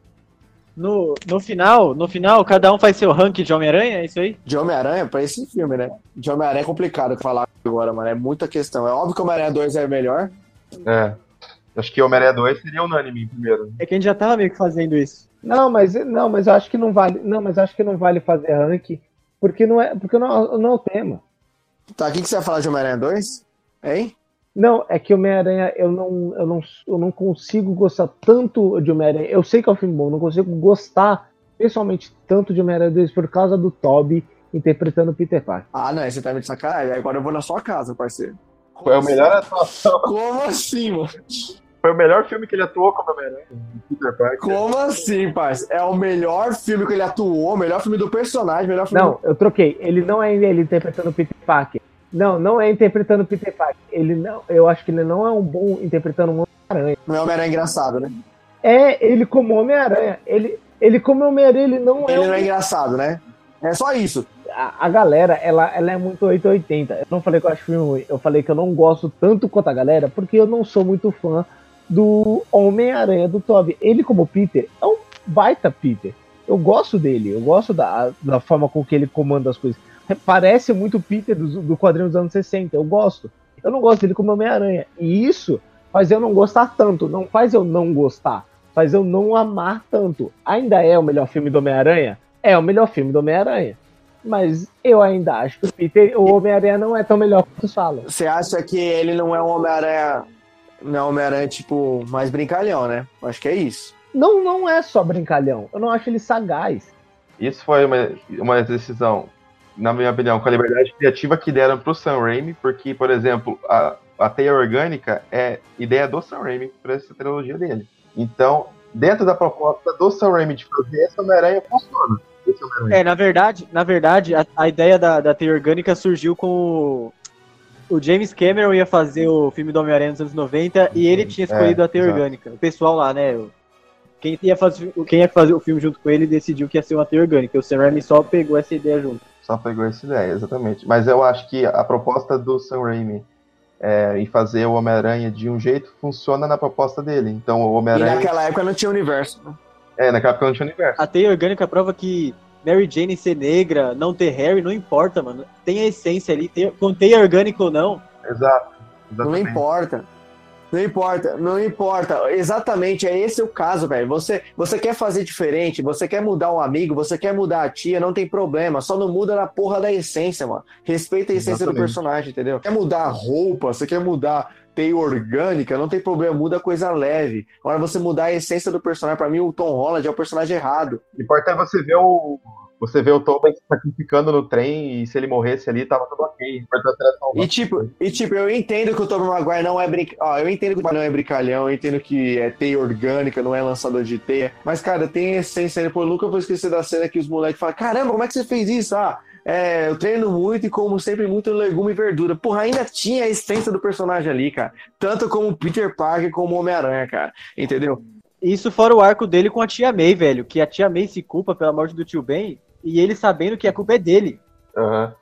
No, no final, no final, cada um faz seu ranking de Homem-Aranha, é isso aí? de Homem-Aranha pra esse filme, né? De Homem-Aranha é complicado falar agora, mano. É muita questão. É óbvio que o Homem-Aranha 2 é melhor. É. Acho que Homem-Aranha 2 seria unânime primeiro. É que a gente já tava meio que fazendo isso. Não, mas não, mas eu acho que não vale. Não, mas eu acho que não vale fazer ranking, porque não é, porque não, não é o tema. Tá, o que, que você vai falar de Homem-Aranha 2? Hein? Não, é que Homem-Aranha eu não, eu não, eu não consigo gostar tanto de Homem-Aranha. Eu sei que é um filme bom, não consigo gostar pessoalmente tanto de Homem-Aranha 2 por causa do Toby interpretando o Peter Parker. Ah, não, você tá me de sacanagem. Agora eu vou na sua casa, parceiro. Foi a melhor atuação. Como assim, mano? Foi o melhor filme que ele atuou como Homem-Aranha. Peter Parker. Como assim, parceiro? É o melhor filme que ele atuou, o melhor filme do personagem, o melhor filme Não, eu troquei. Ele não é ele interpretando o Peter Parker. Não, não é interpretando o Peter Parker. Ele não, eu acho que ele não é um bom interpretando um Homem-Aranha. do... Não é Homem-Aranha engraçado, né? É ele como Homem-Aranha. Ele, ele como Homem-Aranha, ele não é Ele um não é engraçado, né? É só isso. a, a galera, ela, ela é muito 880. Eu não falei que eu acho filme ruim, eu falei que eu não gosto tanto quanto a galera, porque eu não sou muito fã do Homem-Aranha do Toby. Ele, como Peter, é um baita Peter. Eu gosto dele, eu gosto da, da forma com que ele comanda as coisas. Parece muito o Peter do, do quadrinho dos anos 60, eu gosto. Eu não gosto dele como Homem-Aranha. E isso faz eu não gostar tanto, não faz eu não gostar, faz eu não amar tanto. Ainda é o melhor filme do Homem-Aranha? É o melhor filme do Homem-Aranha. Mas eu ainda acho que o Peter, o Homem-Aranha não é tão melhor quanto falam. Você acha que ele não é um Homem-Aranha. Não é um Homem-Aranha, tipo, mais brincalhão, né? Acho que é isso. Não, não é só brincalhão. Eu não acho ele sagaz. Isso foi uma, uma decisão, na minha opinião, com a liberdade criativa que deram pro Sam Raimi, porque, por exemplo, a, a teia orgânica é ideia do Sam Raimi para essa trilogia dele. Então, dentro da proposta do Sam Raimi de fazer esse Homem-Aranha, funciona. É, na verdade, na verdade, a, a ideia da, da teia orgânica surgiu com o, o James Cameron ia fazer o filme do Homem-Aranha nos anos 90 e ele tinha escolhido É, a teia exato. orgânica. O pessoal lá, né? o- Quem ia, fazer, quem ia fazer o filme junto com ele decidiu que ia ser uma teia orgânica. O Sam Raimi só pegou essa ideia junto. Só pegou essa ideia, exatamente. Mas eu acho que a proposta do Sam Raimi é, em fazer o Homem-Aranha de um jeito funciona na proposta dele. Então, o E Homem-Aranha. naquela época não tinha universo. né? É, naquela época não tinha universo. A teia orgânica prova que Mary Jane ser negra, não ter Harry, não importa, mano. Tem a essência ali, tem, com teia orgânica ou não. Exato. Não exatamente. importa. Não importa, não importa. Exatamente, é esse o caso, velho. Você, você quer fazer diferente, você quer mudar um amigo, você quer mudar a tia, não tem problema. Só não muda na porra da essência, mano. Respeita a essência do Exatamente. personagem, entendeu? Quer mudar a roupa, você quer mudar teia orgânica, não tem problema, muda coisa leve. Agora você mudar a essência do personagem, pra mim o Tom Holland é o personagem errado. O importante é você ver o. Você vê o Tobin se sacrificando no trem e se ele morresse ali, tava tudo ok. E tipo, e tipo, eu entendo que o Tobey Maguire não é brinc... Ó, eu entendo que o não é brincalhão, eu entendo que é teia orgânica, não é lançador de teia. Mas, cara, tem essência. né? Pô, eu nunca vou esquecer da cena que os moleques falam: caramba, como é que você fez isso? Ah, é, eu treino muito e como sempre muito legume e verdura. Porra, ainda tinha a essência do personagem ali, cara. Tanto como Peter Parker como Homem-Aranha, cara. Entendeu? Isso fora o arco dele com a tia May, velho. Que a tia May se culpa pela morte do tio Ben e ele sabendo que a culpa é dele. Aham.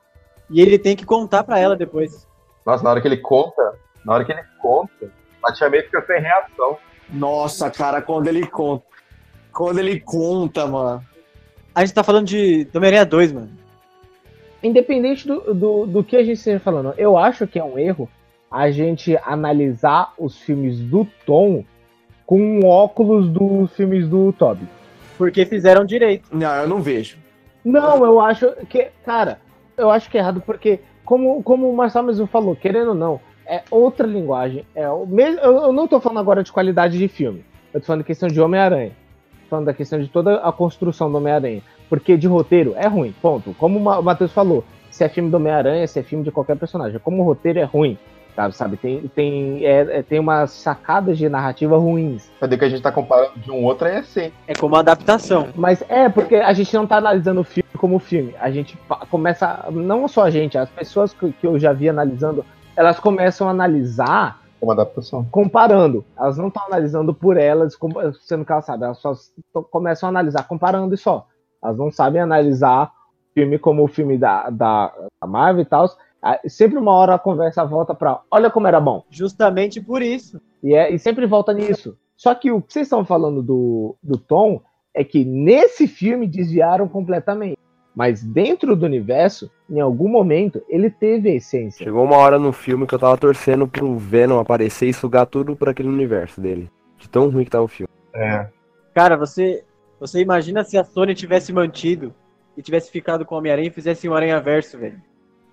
E ele tem que contar pra ela depois. Nossa, na hora que ele conta, na hora que ele conta, a tia May fica sem reação. Nossa, cara, quando ele conta. Quando ele conta, mano. A gente tá falando de do Homem-Aranha 2, mano. Independente do, do, do que a gente esteja falando, eu acho que é um erro a gente analisar os filmes do Tom com óculos dos filmes do Toby. Porque fizeram direito. Não, eu não vejo. Não, eu acho que, cara, eu acho que é errado porque, como, como o Marcelo mesmo falou, querendo ou não, é outra linguagem. É o mesmo, eu, eu não tô falando agora de qualidade de filme. Eu tô falando da questão de Homem-Aranha. Falando da questão de toda a construção do Homem-Aranha. Porque de roteiro é ruim, ponto. Como o Matheus falou, se é filme do Homem-Aranha, se é filme de qualquer personagem. Como o roteiro é ruim, sabe? sabe? Tem, tem, é, é, tem umas sacadas de narrativa ruins. Cadê que a gente tá comparando de um outro é assim. É como uma adaptação. Mas é, porque a gente não tá analisando o filme como filme. A gente começa, não só a gente, as pessoas que, que eu já vi analisando, elas começam a analisar Uma adaptação. comparando. Elas não estão analisando por elas, como- sendo que elas sabem, elas só começam a analisar comparando e só. Elas não sabem analisar o filme como o filme da, da, da Marvel e tal. Sempre uma hora a conversa volta pra olha como era bom. Justamente por isso. E, é, e sempre volta nisso. Só que o que vocês estão falando do, do Tom é que nesse filme desviaram completamente. Mas dentro do universo, em algum momento, ele teve a essência. Chegou uma hora no filme que eu tava torcendo pro Venom aparecer e sugar tudo pra aquele universo dele. De tão ruim que tava o filme. É. Cara, você, você imagina se a Sony tivesse mantido e tivesse ficado com o Homem-Aranha e fizesse um Aranha Verso, velho.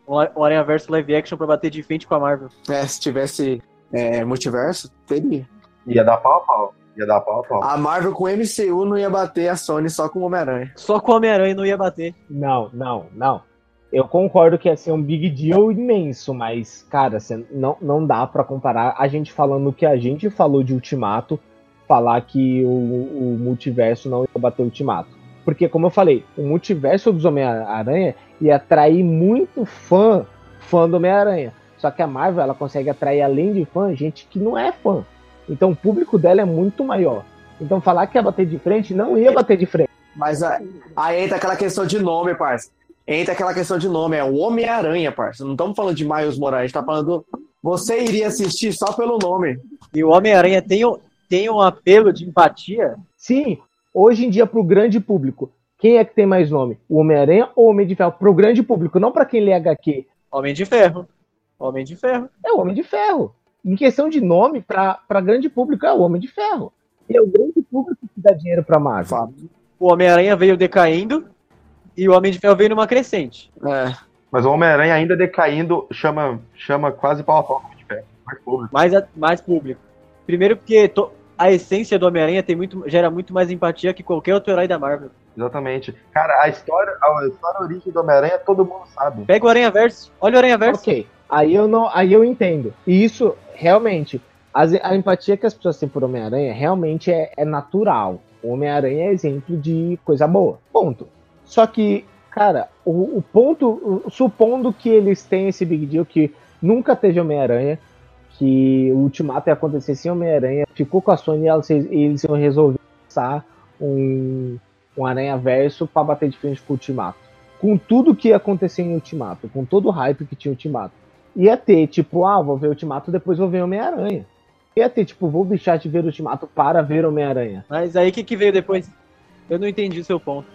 Aranha Verso live action pra bater de frente com a Marvel. É, se tivesse é, multiverso, teria. Ia dar pau a pau. Ia dar pau a pau. A Marvel com MCU não ia bater a Sony só com o Homem-Aranha. Só com o Homem-Aranha não ia bater. Não, não, não. Eu concordo que ia ser um big deal imenso, mas, cara, cê não, não dá pra comparar a gente falando o que a gente falou de Ultimato, falar que o, o multiverso não ia bater o Ultimato. Porque, como eu falei, o multiverso dos Homem-Aranha ia atrair muito fã, fã do Homem-Aranha. Só que a Marvel, ela consegue atrair, além de fã, gente que não é fã. Então o público dela é muito maior. Então falar que ia bater de frente, não ia bater de frente. Mas a- aí entra aquela questão de nome, parça. Entra aquela questão de nome, é o Homem-Aranha, parça. Não estamos falando de Miles Morales, tá falando. Você iria assistir só pelo nome. E o Homem-Aranha tem, um- tem um apelo de empatia. Sim, hoje em dia, para o grande público, quem é que tem mais nome? O Homem-Aranha ou o Homem de Ferro? Para o grande público, não para quem lê HQ. Homem de Ferro. Homem de Ferro. É o Homem de Ferro. Em questão de nome, para grande público, é o Homem de Ferro. E é o grande público que dá dinheiro para Marvel. Fato. O Homem-Aranha veio decaindo e o Homem de Ferro veio numa crescente. É. Mas o Homem-Aranha ainda decaindo chama, chama quase pau a pau com o Homem de Ferro. Mais público. Mais, a- mais público. Primeiro porque to- a essência do Homem-Aranha tem muito, gera muito mais empatia que qualquer outro herói da Marvel. Exatamente. Cara, a história, a história a origem do Homem-Aranha todo mundo sabe. Pega o Aranha Verso. Olha o Aranha Verso. Ok, aí eu não, aí eu entendo. E isso realmente, as- a empatia que as pessoas têm por Homem-Aranha realmente é, é natural. O Homem-Aranha é exemplo de coisa boa. Ponto. Só que, cara, o, o ponto, supondo que eles têm esse big deal que nunca teve Homem-Aranha, que o Ultimato ia acontecer sem Homem-Aranha, ficou com a Sony e elas- eles iam resolver lançar um, um Aranha Verso pra bater de frente com o Ultimato com tudo que ia acontecer em Ultimato, com todo o hype que tinha Ultimato. Ia ter, tipo, ah, vou ver Ultimato, depois vou ver Homem-Aranha. Ia ter, tipo, vou deixar de ver Ultimato para ver Homem-Aranha. Mas aí o que, que veio depois? Eu não entendi o seu ponto.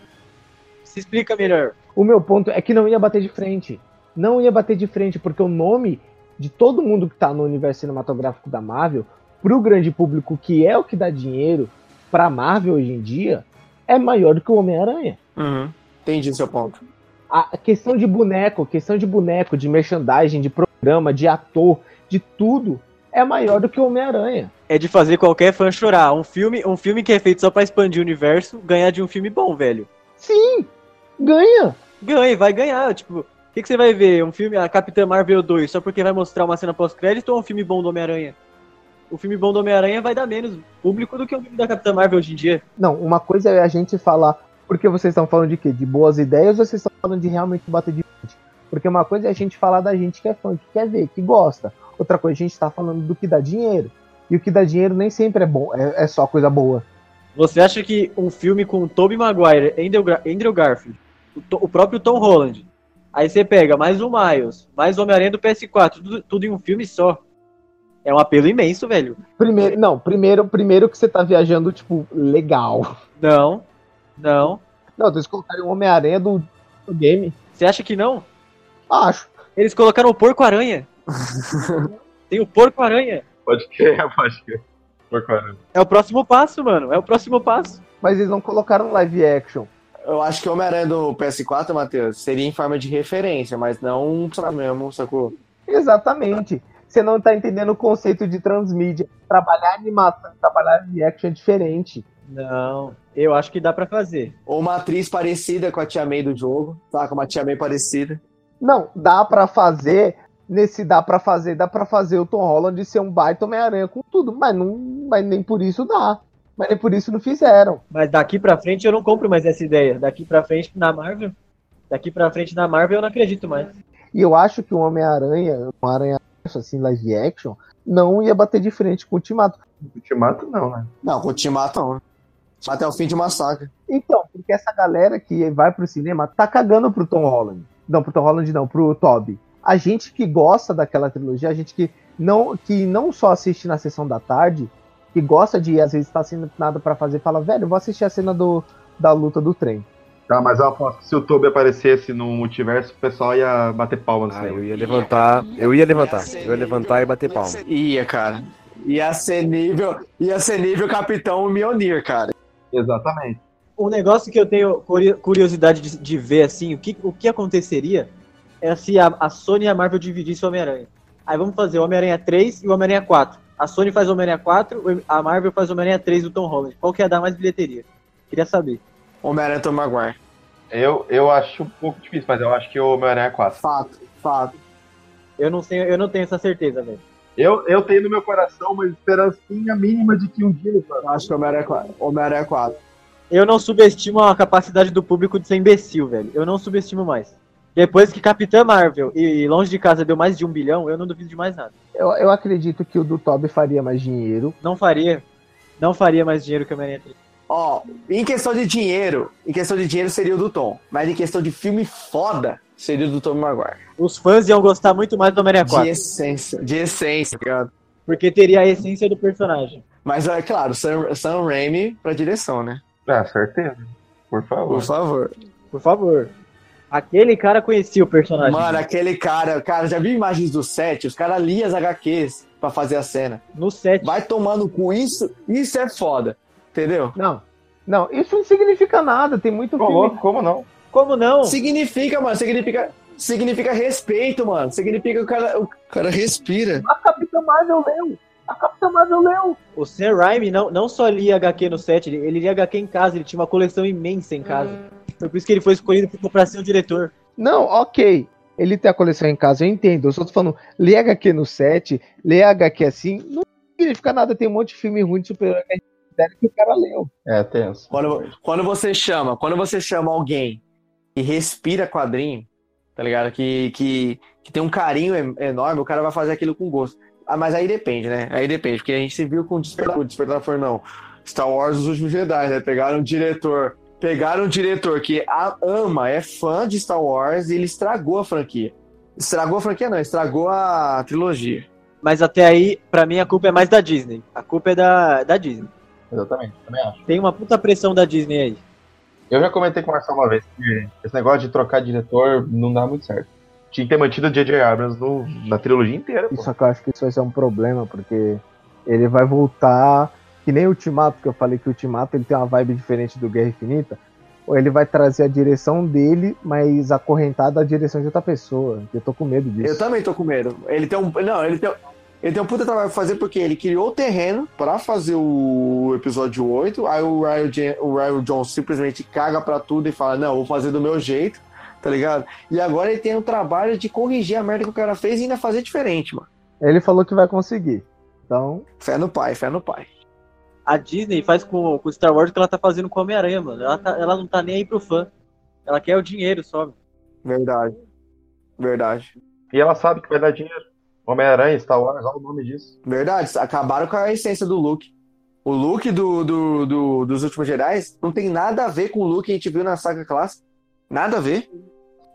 Se explica melhor. O meu ponto é que não ia bater de frente. Não ia bater de frente, porque o nome de todo mundo que tá no universo cinematográfico da Marvel, pro grande público, que é o que dá dinheiro pra Marvel hoje em dia, é maior do que o Homem-Aranha. Uhum. Entendi seu ponto. a questão de boneco, questão de boneco, de merchandising, de programa, de ator, de tudo, é maior do que o Homem-Aranha. É de fazer qualquer fã chorar. Um filme, um filme que é feito só pra expandir o universo, ganhar de um filme bom, velho. Sim, ganha. Ganha, vai ganhar. Tipo, o que, que você vai ver? Um filme, a Capitã Marvel 2, só porque vai mostrar uma cena pós-crédito ou um filme bom do Homem-Aranha? O filme bom do Homem-Aranha vai dar menos público do que o filme da Capitã Marvel hoje em dia. Não, uma coisa é a gente falar, porque vocês estão falando de quê? De boas ideias ou vocês estão falando de realmente bater de frente? Porque uma coisa é a gente falar da gente que é fã, que quer ver, que gosta. Outra coisa, a gente tá falando do que dá dinheiro. E o que dá dinheiro nem sempre é bom, é, é só coisa boa. Você acha que um filme com Tobey Maguire, Andrew, Gar- Andrew Garfield, o, o próprio Tom Holland, aí você pega mais o Miles, mais o Homem-Aranha do PS4, tudo, tudo em um filme só. É um apelo imenso, velho. Primeiro, não, primeiro, primeiro que você tá viajando, tipo, legal. Não, não. Não, eles colocarem o Homem-Aranha do, do game. Você acha que não? Acho. Eles colocaram o Porco-Aranha. Tem o Porco-Aranha. Pode crer, pode crer. Porcaria. É o próximo passo, mano. É o próximo passo. Mas eles não colocaram live action. Eu acho que o Homem-Aranha do PS4, Matheus, seria em forma de referência, mas não um mesmo, sacou? Exatamente. Você não tá entendendo o conceito de transmídia. Trabalhar animação, trabalhar live action é diferente. Não, eu acho que dá pra fazer. Ou uma atriz parecida com a Tia May do jogo, tá? Com uma Tia May parecida. Não, dá pra fazer. Nesse dá pra fazer, dá pra fazer o Tom Holland ser um baita Homem-Aranha com tudo, mas, não, mas nem por isso dá. Mas nem por isso não fizeram. Mas daqui pra frente eu não compro mais essa ideia. Daqui pra frente na Marvel. Daqui pra frente na Marvel eu não acredito mais. E eu acho que o Homem-Aranha, um aranha assim, live action, não ia bater de frente com o Ultimato. Ultimato não, né? Não, com o Ultimato não. Até o fim de uma saga. Então, porque essa galera que vai pro cinema tá cagando pro Tom Holland. Não, pro Tom Holland não, pro Toby. A gente que gosta daquela trilogia, a gente que não, que não só assiste na sessão da tarde, que gosta de, às vezes, tá sem nada para fazer, fala, velho, vou assistir a cena do, da luta do trem. Tá, mas eu aposto que se o Toby aparecesse no multiverso, o pessoal ia bater palmas. Ah, eu ia levantar, eu ia levantar, eu ia levantar e bater palma. Ia, cara. Ia ser nível, ia ser nível Capitão Mionir, cara. Exatamente. Um negócio que eu tenho curi- curiosidade de, de ver, assim, o que, o que aconteceria é se a, a Sony e a Marvel dividissem o Homem-Aranha. Aí vamos fazer o Homem-Aranha 3 e o Homem-Aranha 4. A Sony faz o Homem-Aranha 4, o- a Marvel faz o Homem-Aranha 3 do Tom Holland. Qual que ia dar mais bilheteria? Queria saber. Homem-Aranha Tom Maguire. Eu, eu acho um pouco difícil, mas eu acho que o Homem-Aranha é 4. Fato, fato. Eu não, sei, eu não tenho essa certeza, velho. Eu, eu tenho no meu coração uma esperancinha mínima de que um dia ele. Eu acho que Homem-Aranha 4. Homem-Aranha 4. Eu não subestimo a capacidade do público de ser imbecil, velho. Eu não subestimo mais. Depois que Capitã Marvel e Longe de Casa deu mais de um bilhão, eu não duvido de mais nada. Eu, eu acredito que o do Toby faria mais dinheiro. Não faria. Não faria mais dinheiro que o Homem-Aranha 3. Ó, em questão de dinheiro, em questão de dinheiro seria o do Tom. Mas em questão de filme foda, seria o do Tom Maguire. Os fãs iam gostar muito mais do Homem-Aranha 4. De essência. De essência, tá ligado? Porque teria a essência do personagem. Mas é claro, Sam, Sam Raimi pra direção, né? Ah, certeza. Por favor. Por favor. Por favor. Aquele cara conhecia o personagem. Mano, aquele cara, cara, já viu imagens do set? Os caras liam as HQs pra fazer a cena. No set. Vai tomando com isso, isso é foda. Entendeu? Não, não, isso não significa nada. Tem muito louco, como não? Como não? Significa, mano, significa. Significa respeito, mano. Significa que o cara, o cara respira. A Capitã Marvel leu. A Capitã Marvel leu. O Sam Raimi não, não só lia HQ no set, ele, ele lia HQ em casa, ele tinha uma coleção imensa em casa. Foi por isso que ele foi escolhido pra ser o diretor. Não, ok. Ele tem a coleção em casa, eu entendo. Eu só tô falando, ler HQ no set, ler HQ assim, não significa nada. Tem um monte de filme ruim de super-herói que a gente considera que o cara leu. É, tenso. Quando, quando você chama, quando você chama alguém que respira quadrinho, tá ligado? Que, que, que tem um carinho enorme, o cara vai fazer aquilo com gosto. Ah, mas aí depende, né? Aí depende, porque a gente se viu com o Despertar, o Despertar foi não. Star Wars Os Últimos Jedi, né? Pegaram um diretor, pegaram um diretor que a- ama, é fã de Star Wars e ele estragou a franquia. Estragou a franquia não, estragou a trilogia. Mas até aí, pra mim, a culpa é mais da Disney. A culpa é da, da Disney. Exatamente, também acho. Tem uma puta pressão da Disney aí. Eu já comentei com o Marcelo uma vez que esse negócio de trocar diretor não dá muito certo. Tinha que ter mantido o J.J. Abrams no, na trilogia inteira. Pô. Só que eu acho que isso vai ser um problema, porque ele vai voltar. Que nem o Ultimato, que eu falei que o Ultimato ele tem uma vibe diferente do Guerra Infinita. Ou ele vai trazer a direção dele, mas acorrentada à direção de outra pessoa. Eu tô com medo disso. Eu também tô com medo. Ele tem um. Não, ele tem, ele tem um puta trabalho pra fazer porque ele criou o terreno pra fazer o episódio 8. Aí o Ryan, o Ryan Johnson simplesmente caga pra tudo e fala: Não, vou fazer do meu jeito, tá ligado? E agora ele tem o trabalho de corrigir a merda que o cara fez e ainda fazer diferente, mano. Ele falou que vai conseguir. Então, Fé no pai, fé no pai. A Disney faz com o Star Wars o que ela tá fazendo com o Homem-Aranha, mano. Ela, tá- ela não tá nem aí pro fã. Ela quer o dinheiro só. Verdade. Verdade. E ela sabe que vai dar dinheiro. Homem-Aranha, Star Wars, olha o nome disso. Verdade. Acabaram com a essência do look. O look do, do, do- dos últimos Jedi não tem nada a ver com o look que a gente viu na saga clássica. Nada a ver.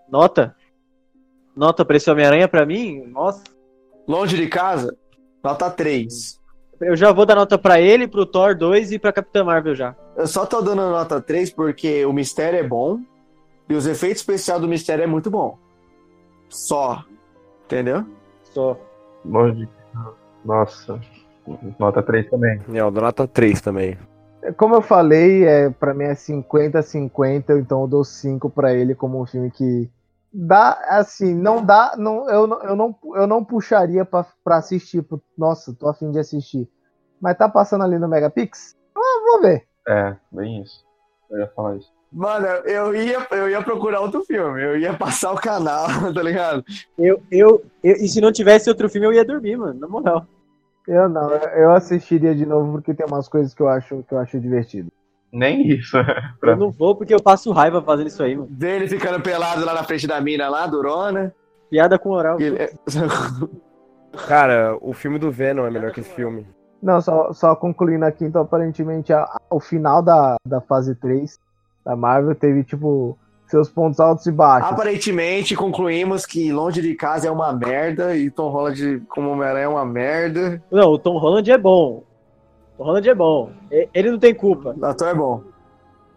Nota? Nota pra esse Homem-Aranha pra mim? Nossa. Longe de casa, nota 3. Eu já vou dar nota pra ele, pro Thor 2 e pra Capitã Marvel já. Eu só tô dando nota 3 porque o mistério é bom e os efeitos especiais do mistério é muito bom. Só. Entendeu? Só. Nossa. Nota 3 também. É, eu dou nota 3 também. Como eu falei, é, pra mim é 50-50, então eu dou 5 pra ele como um filme que dá, assim, não dá, não, eu, não- eu, não, eu não puxaria pra, pra assistir, pro- nossa, tô afim de assistir. Mas tá passando ali no Megapix? Ah, vou ver. É, bem isso. Eu ia falar isso. Mano, eu ia, eu ia procurar outro filme, eu ia passar o canal, tá ligado? Eu, eu, eu- e se não tivesse outro filme, eu ia dormir, mano, na moral. Eu não, eu eu assistiria de novo porque tem umas coisas que eu acho, que eu acho divertido. Nem isso. Eu não vou porque eu passo raiva fazendo isso aí, mano. Dele ficando pelado lá na frente da mina lá, durona. Piada com oral. Ele- Cara, o filme do Venom é melhor que esse filme. Não, só, só concluindo aqui, então aparentemente a- a- o final da, da fase 3 da Marvel teve, tipo, seus pontos altos e baixos. Aparentemente, concluímos que Longe de Casa é uma merda e Tom Holland como Homem-Aranha é uma merda. Não, o Tom Holland é bom. O Holland é bom. Ele não tem culpa. O ator é bom.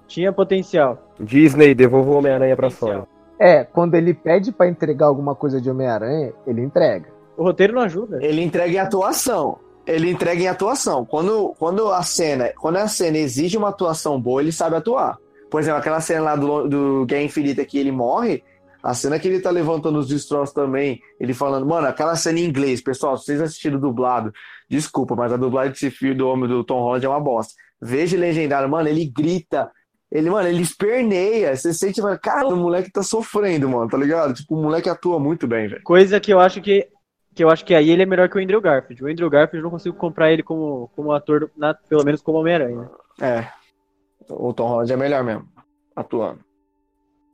Tinha potencial. Disney, devolva o Homem-Aranha pra Sony. É, quando ele pede pra entregar alguma coisa de Homem-Aranha, ele entrega. O roteiro não ajuda. Ele entrega em atuação. Ele entrega em atuação. Quando, quando a cena, quando a cena exige uma atuação boa, ele sabe atuar. Por exemplo, aquela cena lá do, do Guerra Infinita que ele morre, a cena que ele tá levantando os destroços também, ele falando, mano, aquela cena em inglês, pessoal, se vocês assistiram dublado, desculpa, mas a dublagem desse filme do homem do Tom Holland é uma bosta. Veja legendário, mano, ele grita, ele, mano, ele esperneia, você sente, mano, cara, o moleque tá sofrendo, mano, tá ligado? Tipo, o moleque atua muito bem, velho. Coisa que eu acho que. Que eu acho que aí ele é melhor que o Andrew Garfield. O Andrew Garfield eu não consigo comprar ele como, como ator, na- pelo menos como Homem-Aranha. É. O Tom Holland é melhor mesmo, atuando.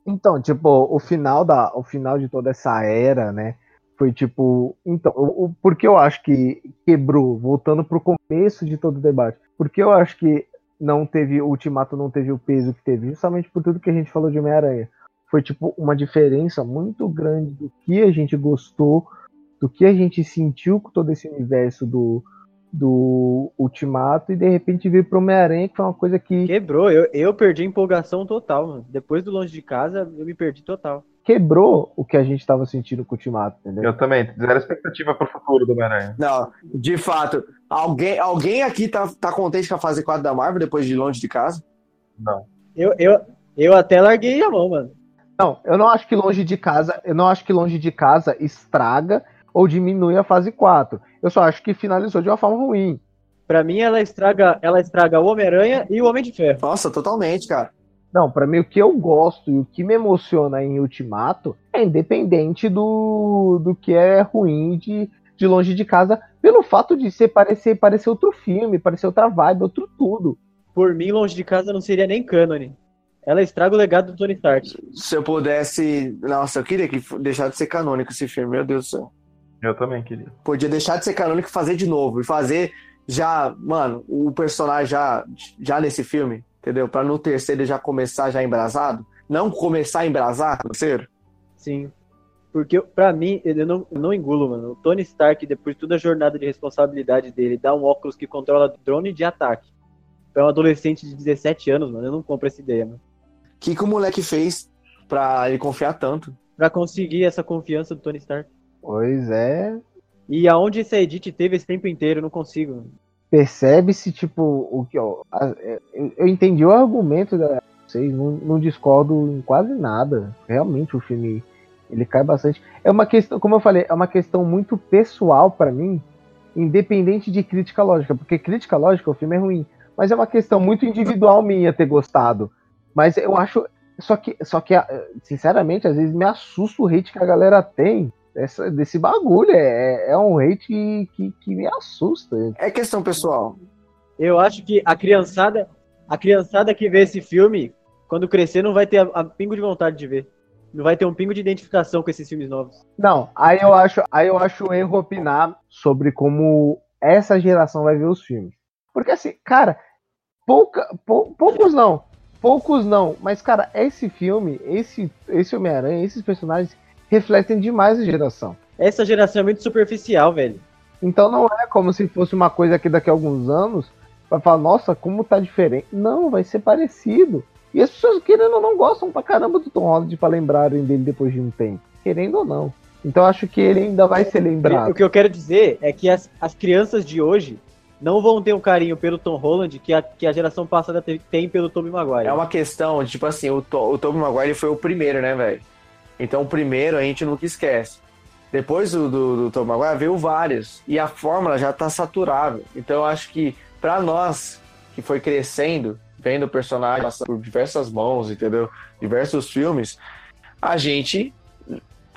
Então, tipo, o final da, o final de toda essa era, né? Foi tipo, então, o, o- por que eu acho que quebrou, voltando pro começo de todo o debate, porque eu acho que não teve, o Ultimato não teve o peso que teve, justamente por tudo que a gente falou de Homem-Aranha. Foi tipo uma diferença muito grande do que a gente gostou, do que a gente sentiu com todo esse universo do, do Ultimato, e de repente veio pro Homem-Aranha, que foi uma coisa que Quebrou. Eu, eu perdi a empolgação total, mano. Depois do Longe de Casa, eu me perdi total. quebrou o que a gente tava sentindo com o Ultimato, entendeu? Eu também, zero expectativa pro futuro do Homem-Aranha. Não, de fato, alguém, alguém aqui tá, tá contente com a fase 4 da Marvel depois de longe de casa? Não. Eu, eu, eu até larguei a mão, mano. Não, eu não acho que longe de casa, eu não acho que longe de casa estraga ou diminui a fase 4. Eu só acho que finalizou de uma forma ruim. Pra mim, ela estraga, ela estraga o Homem-Aranha e o Homem de Ferro. Nossa, totalmente, cara. Não, pra mim o que eu gosto e o que me emociona em Ultimato é independente do, do que é ruim de, de longe de casa, pelo fato de ser parecer, parecer outro filme, parecer outra vibe, outro tudo. Por mim, Longe de Casa não seria nem cânone. Ela estraga o legado do Tony Stark. Se eu pudesse. Nossa, eu queria que deixar de ser canônico esse filme, meu Deus do céu. Eu também queria. Podia deixar de ser canônico e fazer de novo. E fazer já, mano, o personagem já, já nesse filme, entendeu? Pra no terceiro ele já começar já embrasado. Não começar a embrasar no terceiro. Sim. Porque, pra mim, eu não, eu não engulo, mano. O Tony Stark, depois de toda a jornada de responsabilidade dele, dá um óculos que controla drone de ataque. Pra um adolescente de 17 anos, mano, eu não compro essa ideia, mano. O que, que o moleque fez pra ele confiar tanto? Pra conseguir essa confiança do Tony Stark. Pois é, E aonde esse Edit teve esse tempo inteiro, eu não consigo. percebe-se, tipo, o que, ó, é, eu- entendi o argumento da vocês, não, não discordo em quase nada. Realmente o filme ele cai bastante. É uma questão, como eu falei, é uma questão muito pessoal pra mim, independente de crítica lógica, porque crítica lógica o filme é ruim, mas é uma questão muito individual minha ter gostado. Mas eu acho, só que, só que sinceramente, às vezes me assusta o hate que a galera tem dessa, desse bagulho. É, é um hate que, que, que me assusta. É questão pessoal. Eu acho que a criançada, a criançada que vê esse filme, quando crescer, não vai ter a, a pingo de vontade de ver. Não vai ter um pingo de identificação com esses filmes novos. Não, aí eu acho, aí eu acho um erro opinar sobre como essa geração vai ver os filmes. Porque assim, cara, pouca, pou- poucos não, poucos não, mas cara, esse filme, esse, esse Homem-Aranha, esses personagens refletem demais a geração. Essa geração é muito superficial, velho. Então não é como se fosse uma coisa que daqui a alguns anos vai falar, nossa, como tá diferente. Não, vai ser parecido. E as pessoas, querendo ou não, gostam pra caramba do Tom Holland pra lembrarem dele depois de um tempo. Querendo ou não. Então eu acho que ele ainda vai ser O lembrado. que eu quero dizer é que as, as crianças de hoje não vão ter um carinho pelo Tom Holland que a, que a geração passada te- tem pelo Tobey Maguire. É uma questão, tipo assim, o, to, o Tobey Maguire foi o primeiro, né, velho? Então o primeiro a gente nunca esquece. Depois do, do, do Tobey Maguire veio vários. E a fórmula já tá saturável. Então eu acho que pra nós, que foi crescendo, vendo o personagem por diversas mãos, entendeu? Diversos filmes, a gente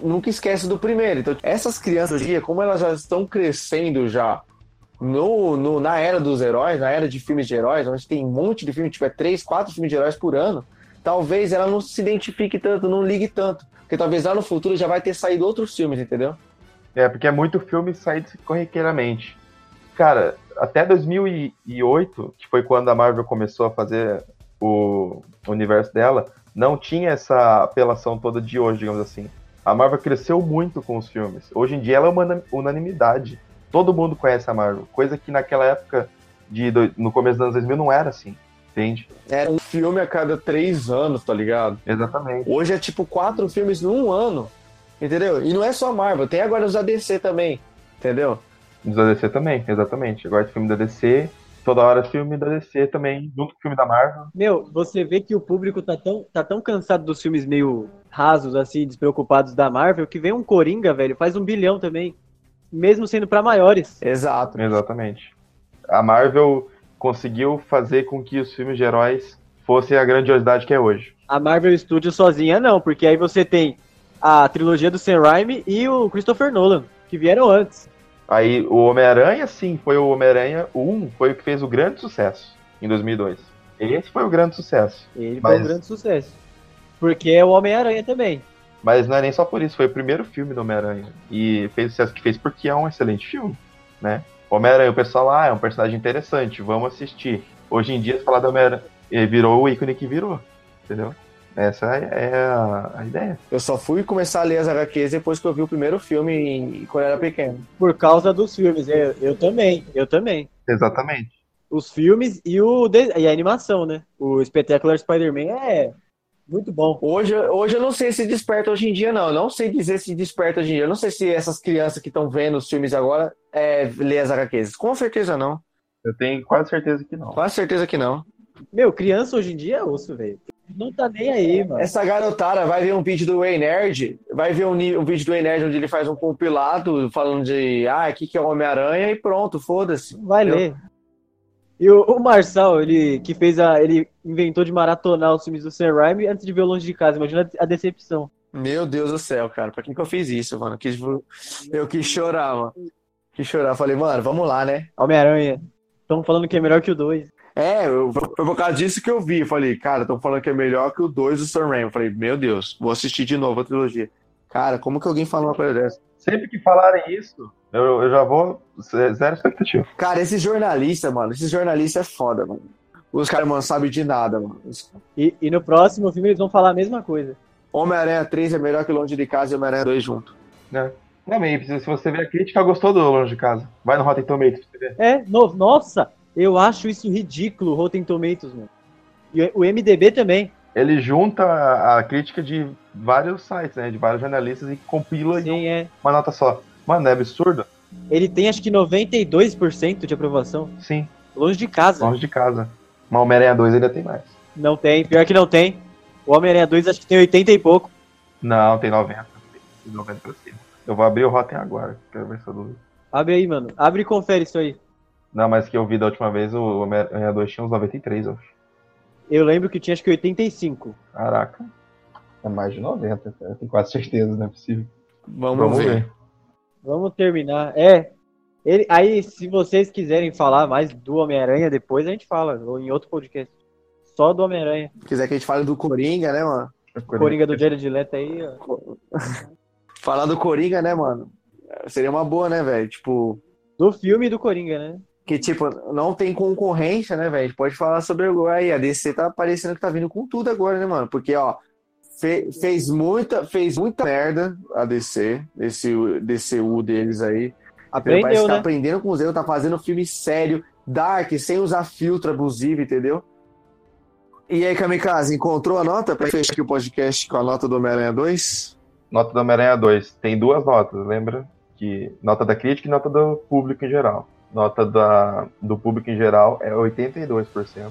nunca esquece do primeiro. Então essas crianças como elas já estão crescendo já no, no- na era dos heróis, na era de filmes de heróis, onde tem um monte de filme, tiver três, quatro filmes de heróis por ano, talvez ela não se identifique tanto, não ligue tanto. Porque talvez lá no futuro já vai ter saído outros filmes, entendeu? É, porque é muito filme saído corriqueiramente. Cara, até 2008, que foi quando a Marvel começou a fazer o universo dela, não tinha essa apelação toda de hoje, digamos assim. A Marvel cresceu muito com os filmes. Hoje em dia ela é uma una- unanimidade. Todo mundo conhece a Marvel. Coisa que naquela época, de, no começo dos anos 2000, não era assim. Entende? Era um filme a cada três anos, tá ligado? Exatamente. Hoje é tipo quatro filmes num ano, entendeu? E não é só Marvel, tem agora os ADC também, entendeu? Dos da DC também, exatamente. Agora filme da DC, toda hora filme da DC também, junto com o filme da Marvel. Meu, você vê que o público tá tão, tá tão cansado dos filmes meio rasos, assim, despreocupados da Marvel, que vem um Coringa, velho, faz um bilhão também. Mesmo sendo pra maiores. Exato. Exatamente. A Marvel conseguiu fazer com que os filmes de heróis fossem a grandiosidade que é hoje. A Marvel Studios sozinha não, porque aí você tem a trilogia do Sam Raimi e o Christopher Nolan, que vieram antes. Aí o Homem-Aranha, sim, foi o Homem-Aranha 1, foi o que fez o grande sucesso em 2002. Esse foi o grande sucesso. Ele foi Mas- um grande sucesso. Porque é o Homem-Aranha também. Mas não é nem só por isso, foi o primeiro filme do Homem-Aranha. E fez o sucesso que fez porque é um excelente filme, né? Homem-Aranha, o pessoal, ah, é um personagem interessante, vamos assistir. Hoje em dia, se falar do Homem-Aranha, ele virou o ícone que virou, entendeu? Essa é a, a ideia. Eu só fui começar a ler as HQs depois que eu vi o primeiro filme em- quando eu era pequeno. Por causa dos filmes. Eu, eu também, eu também. Exatamente. Os filmes e, o e a animação, né? O Spectacular Spider-Man é muito bom. Hoje, hoje eu não sei se desperta hoje em dia, não. Eu não sei dizer se desperta hoje em dia. Eu não sei se essas crianças que estão vendo os filmes agora é, lê as HQs. Com certeza não. Eu tenho quase certeza que não. Quase certeza que não. Meu, criança hoje em dia é osso, velho. Não tá nem aí, mano. Essa garotada vai ver um vídeo do Way Nerd, vai ver um, um vídeo do Way Nerd onde ele faz um compilado falando de ah, aqui que é o Homem-Aranha e pronto, foda-se. Vai Eu- ler. E o, o Marçal, ele que fez a. Ele inventou de maratonar os filmes do Sam Raimi antes de ver o Longe de Casa. Imagina a decepção. Meu Deus do céu, cara, pra que que eu fiz isso, mano? Eu quis, eu quis chorar, mano. Quis chorar. Falei, mano, vamos lá, né? Homem-Aranha. Estão falando que é melhor que o 2. É, eu, foi por causa disso que eu vi. Eu Falei, cara, estão falando que é melhor que o 2 do Sam Raimi. Eu Falei, meu Deus, vou assistir de novo a trilogia. Cara, como que alguém fala uma coisa dessa? Sempre que falarem isso, eu, eu já vou. Zero expectativa. Cara, esse jornalista, mano, esse jornalista é foda, mano. Os caras, mano, sabem de nada, mano. E, e no próximo filme eles vão falar a mesma coisa. Homem-Aranha 3 é melhor que Longe de Casa e Homem-Aranha 2 junto. Né? Não, mas se você ver a crítica, gostou do Longe de Casa. Vai no Rotten Tomatoes pra você ver. É, no, nossa, eu acho isso ridículo, Rotten Tomatoes, mano. E o MDB também. Ele junta a, a crítica de vários sites, né? De vários jornalistas e compila em Sim, é. uma nota só. Mano, é absurdo? Ele tem acho que 92% de aprovação. Sim, Longe de casa. longe de casa. Mas Homem-Aranha 2 ainda tem mais. Não tem, pior que não tem. O Homem-Aranha 2 acho que tem 80 e pouco. Não, tem 90. Tem 90 pra cima. Eu vou abrir o Rotten agora. Quero ver se eu dúvida. Abre aí, mano. Abre e confere isso aí. Não, mas que eu vi da última vez, o Homem-Aranha 2 tinha uns 93, eu acho. Eu lembro que tinha acho que 85. Caraca. É mais de 90, cara. Eu tenho quase certeza, não é possível. Vamos, ver. Vamos terminar. É. Ele, aí, se vocês quiserem falar mais do Homem-Aranha, depois a gente fala. Ou em outro podcast. Só do Homem-Aranha. Se quiser que a gente fale do Coringa, né, mano? Coringa do Jared Leto aí, ó. Falar do Coringa, né, mano? Seria uma boa, né, velho? Tipo, Do filme do Coringa, né? que tipo, não tem concorrência, né, velho? A gente pode falar sobre agora aí. A DC tá parecendo que tá vindo com tudo agora, né, mano? Porque, ó, fe- fez muita, fez muita merda a DC, esse DCU deles aí. Parece Aprendeu, que tá né? aprendendo com os erros, tá fazendo filme sério, dark, sem usar filtro abusivo, entendeu? E aí, Kamikaze, encontrou a nota pra fechar aqui o podcast com a nota do Homem-Aranha 2? Nota do Homem-Aranha 2. Tem duas notas, lembra? Que nota da crítica e nota do público em geral. nota da, do público em geral é 82%.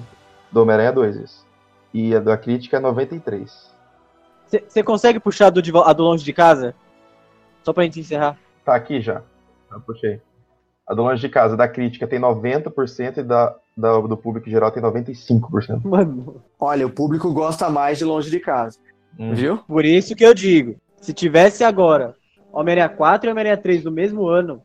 Do Homem-Aranha 2, isso. E a da crítica é 93%. Você consegue puxar do, de vo- a do longe de casa? Só pra gente encerrar. Tá aqui já. Já puxei. A do longe de casa da crítica tem 90% e da, da- do público em geral tem 95%. Mano, Olha, o público gosta mais de longe de casa. Hum. Viu? por isso que eu digo. Se tivesse agora Homem-Aranha 4 e Homem-Aranha 3 no mesmo ano,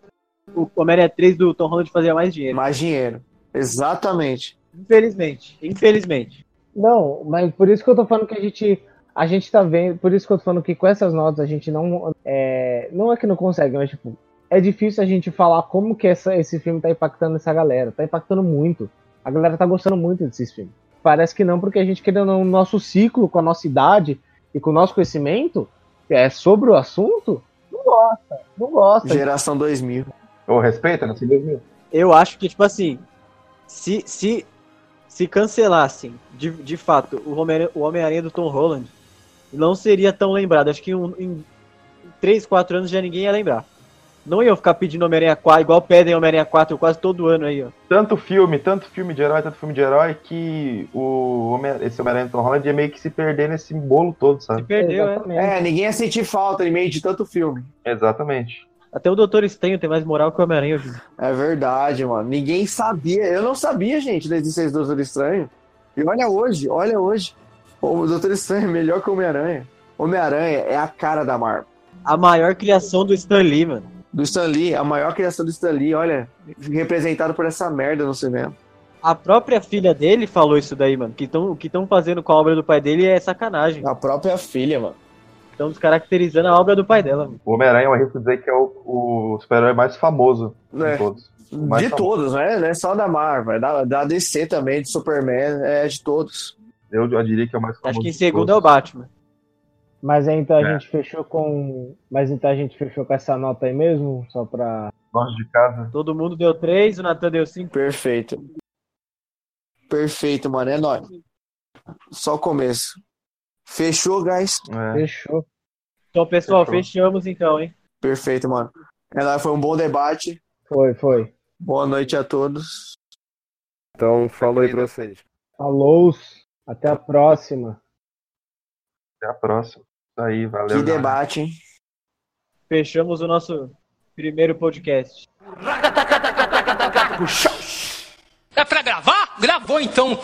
o Homem-Aranha 3 do Tom Holland fazia mais dinheiro. Mais dinheiro. Exatamente. Infelizmente. Infelizmente. Não, mas por isso que eu tô falando que a gente. A gente tá vendo. Por isso que eu tô falando que com essas notas a gente não. É, não é que não consegue, mas tipo. É difícil a gente falar como que essa, esse filme tá impactando essa galera. Tá impactando muito. A galera tá gostando muito desses filmes. Parece que não, porque a gente querendo o nosso ciclo, com a nossa idade e com o nosso conhecimento, é sobre o assunto, não gosta. Não gosta. Geração 2000. Ô, respeita, né? 2000. Eu acho que, tipo assim, se, se, se cancelassem, de, de fato, o Homem- o Homem-Aranha do Tom Holland, não seria tão lembrado. Acho que um- em 3, 4 anos já ninguém ia lembrar. Não iam ficar pedindo Homem-Aranha 4, igual pedem Homem-Aranha 4 quase todo ano aí, ó. Tanto filme, tanto filme de herói, tanto filme de herói, que o Homem- esse Homem-Aranha Tom Holland ia meio que se perder nesse bolo todo, Se sabe? perdeu, né? Exatamente. É, ninguém ia sentir falta em meio de tanto filme. Exatamente. Até o Doutor Estranho tem mais moral que o Homem-Aranha hoje. É verdade, mano. Ninguém sabia. Eu não sabia, gente, da existência do Doutor Estranho. E olha hoje, olha hoje. O Doutor Estranho é melhor que o Homem-Aranha. Homem-Aranha é a cara da Marvel. A maior criação do Stan Lee, mano. Do Stan Lee, a maior criação do Stan Lee, olha, representado por essa merda no cinema. A própria filha dele falou isso daí, mano. Que tão, o que estão fazendo com a obra do pai dele é sacanagem. A própria filha, mano. Estão descaracterizando a obra do pai dela, mano. O Homem-Aranha, eu arrisco dizer que é o, o super-herói mais famoso É. de todos. Mais De famoso. todos, né? Não é só da Marvel, é da, da DC também, de Superman, é de todos. Eu, eu diria que é o mais famoso. Acho que em segundo é o. Batman. Mas então a É. gente fechou com. Mas então a gente fechou com essa nota aí mesmo? Só pra. Longe de casa. Todo mundo deu 3, o Natan deu 5. Perfeito. Perfeito, mano. É nóis. Só o começo. Fechou, guys? É. Fechou. Então, pessoal, Fechou. fechamos então, hein? Perfeito, mano. É nóis, foi um bom debate. Foi, foi. Boa noite a todos. Então, falou aí pra vocês. Falou. Até a próxima. Até a próxima. Isso aí, valeu. que galera. debate, hein? Fechamos o nosso primeiro podcast. É pra gravar? Gravou então.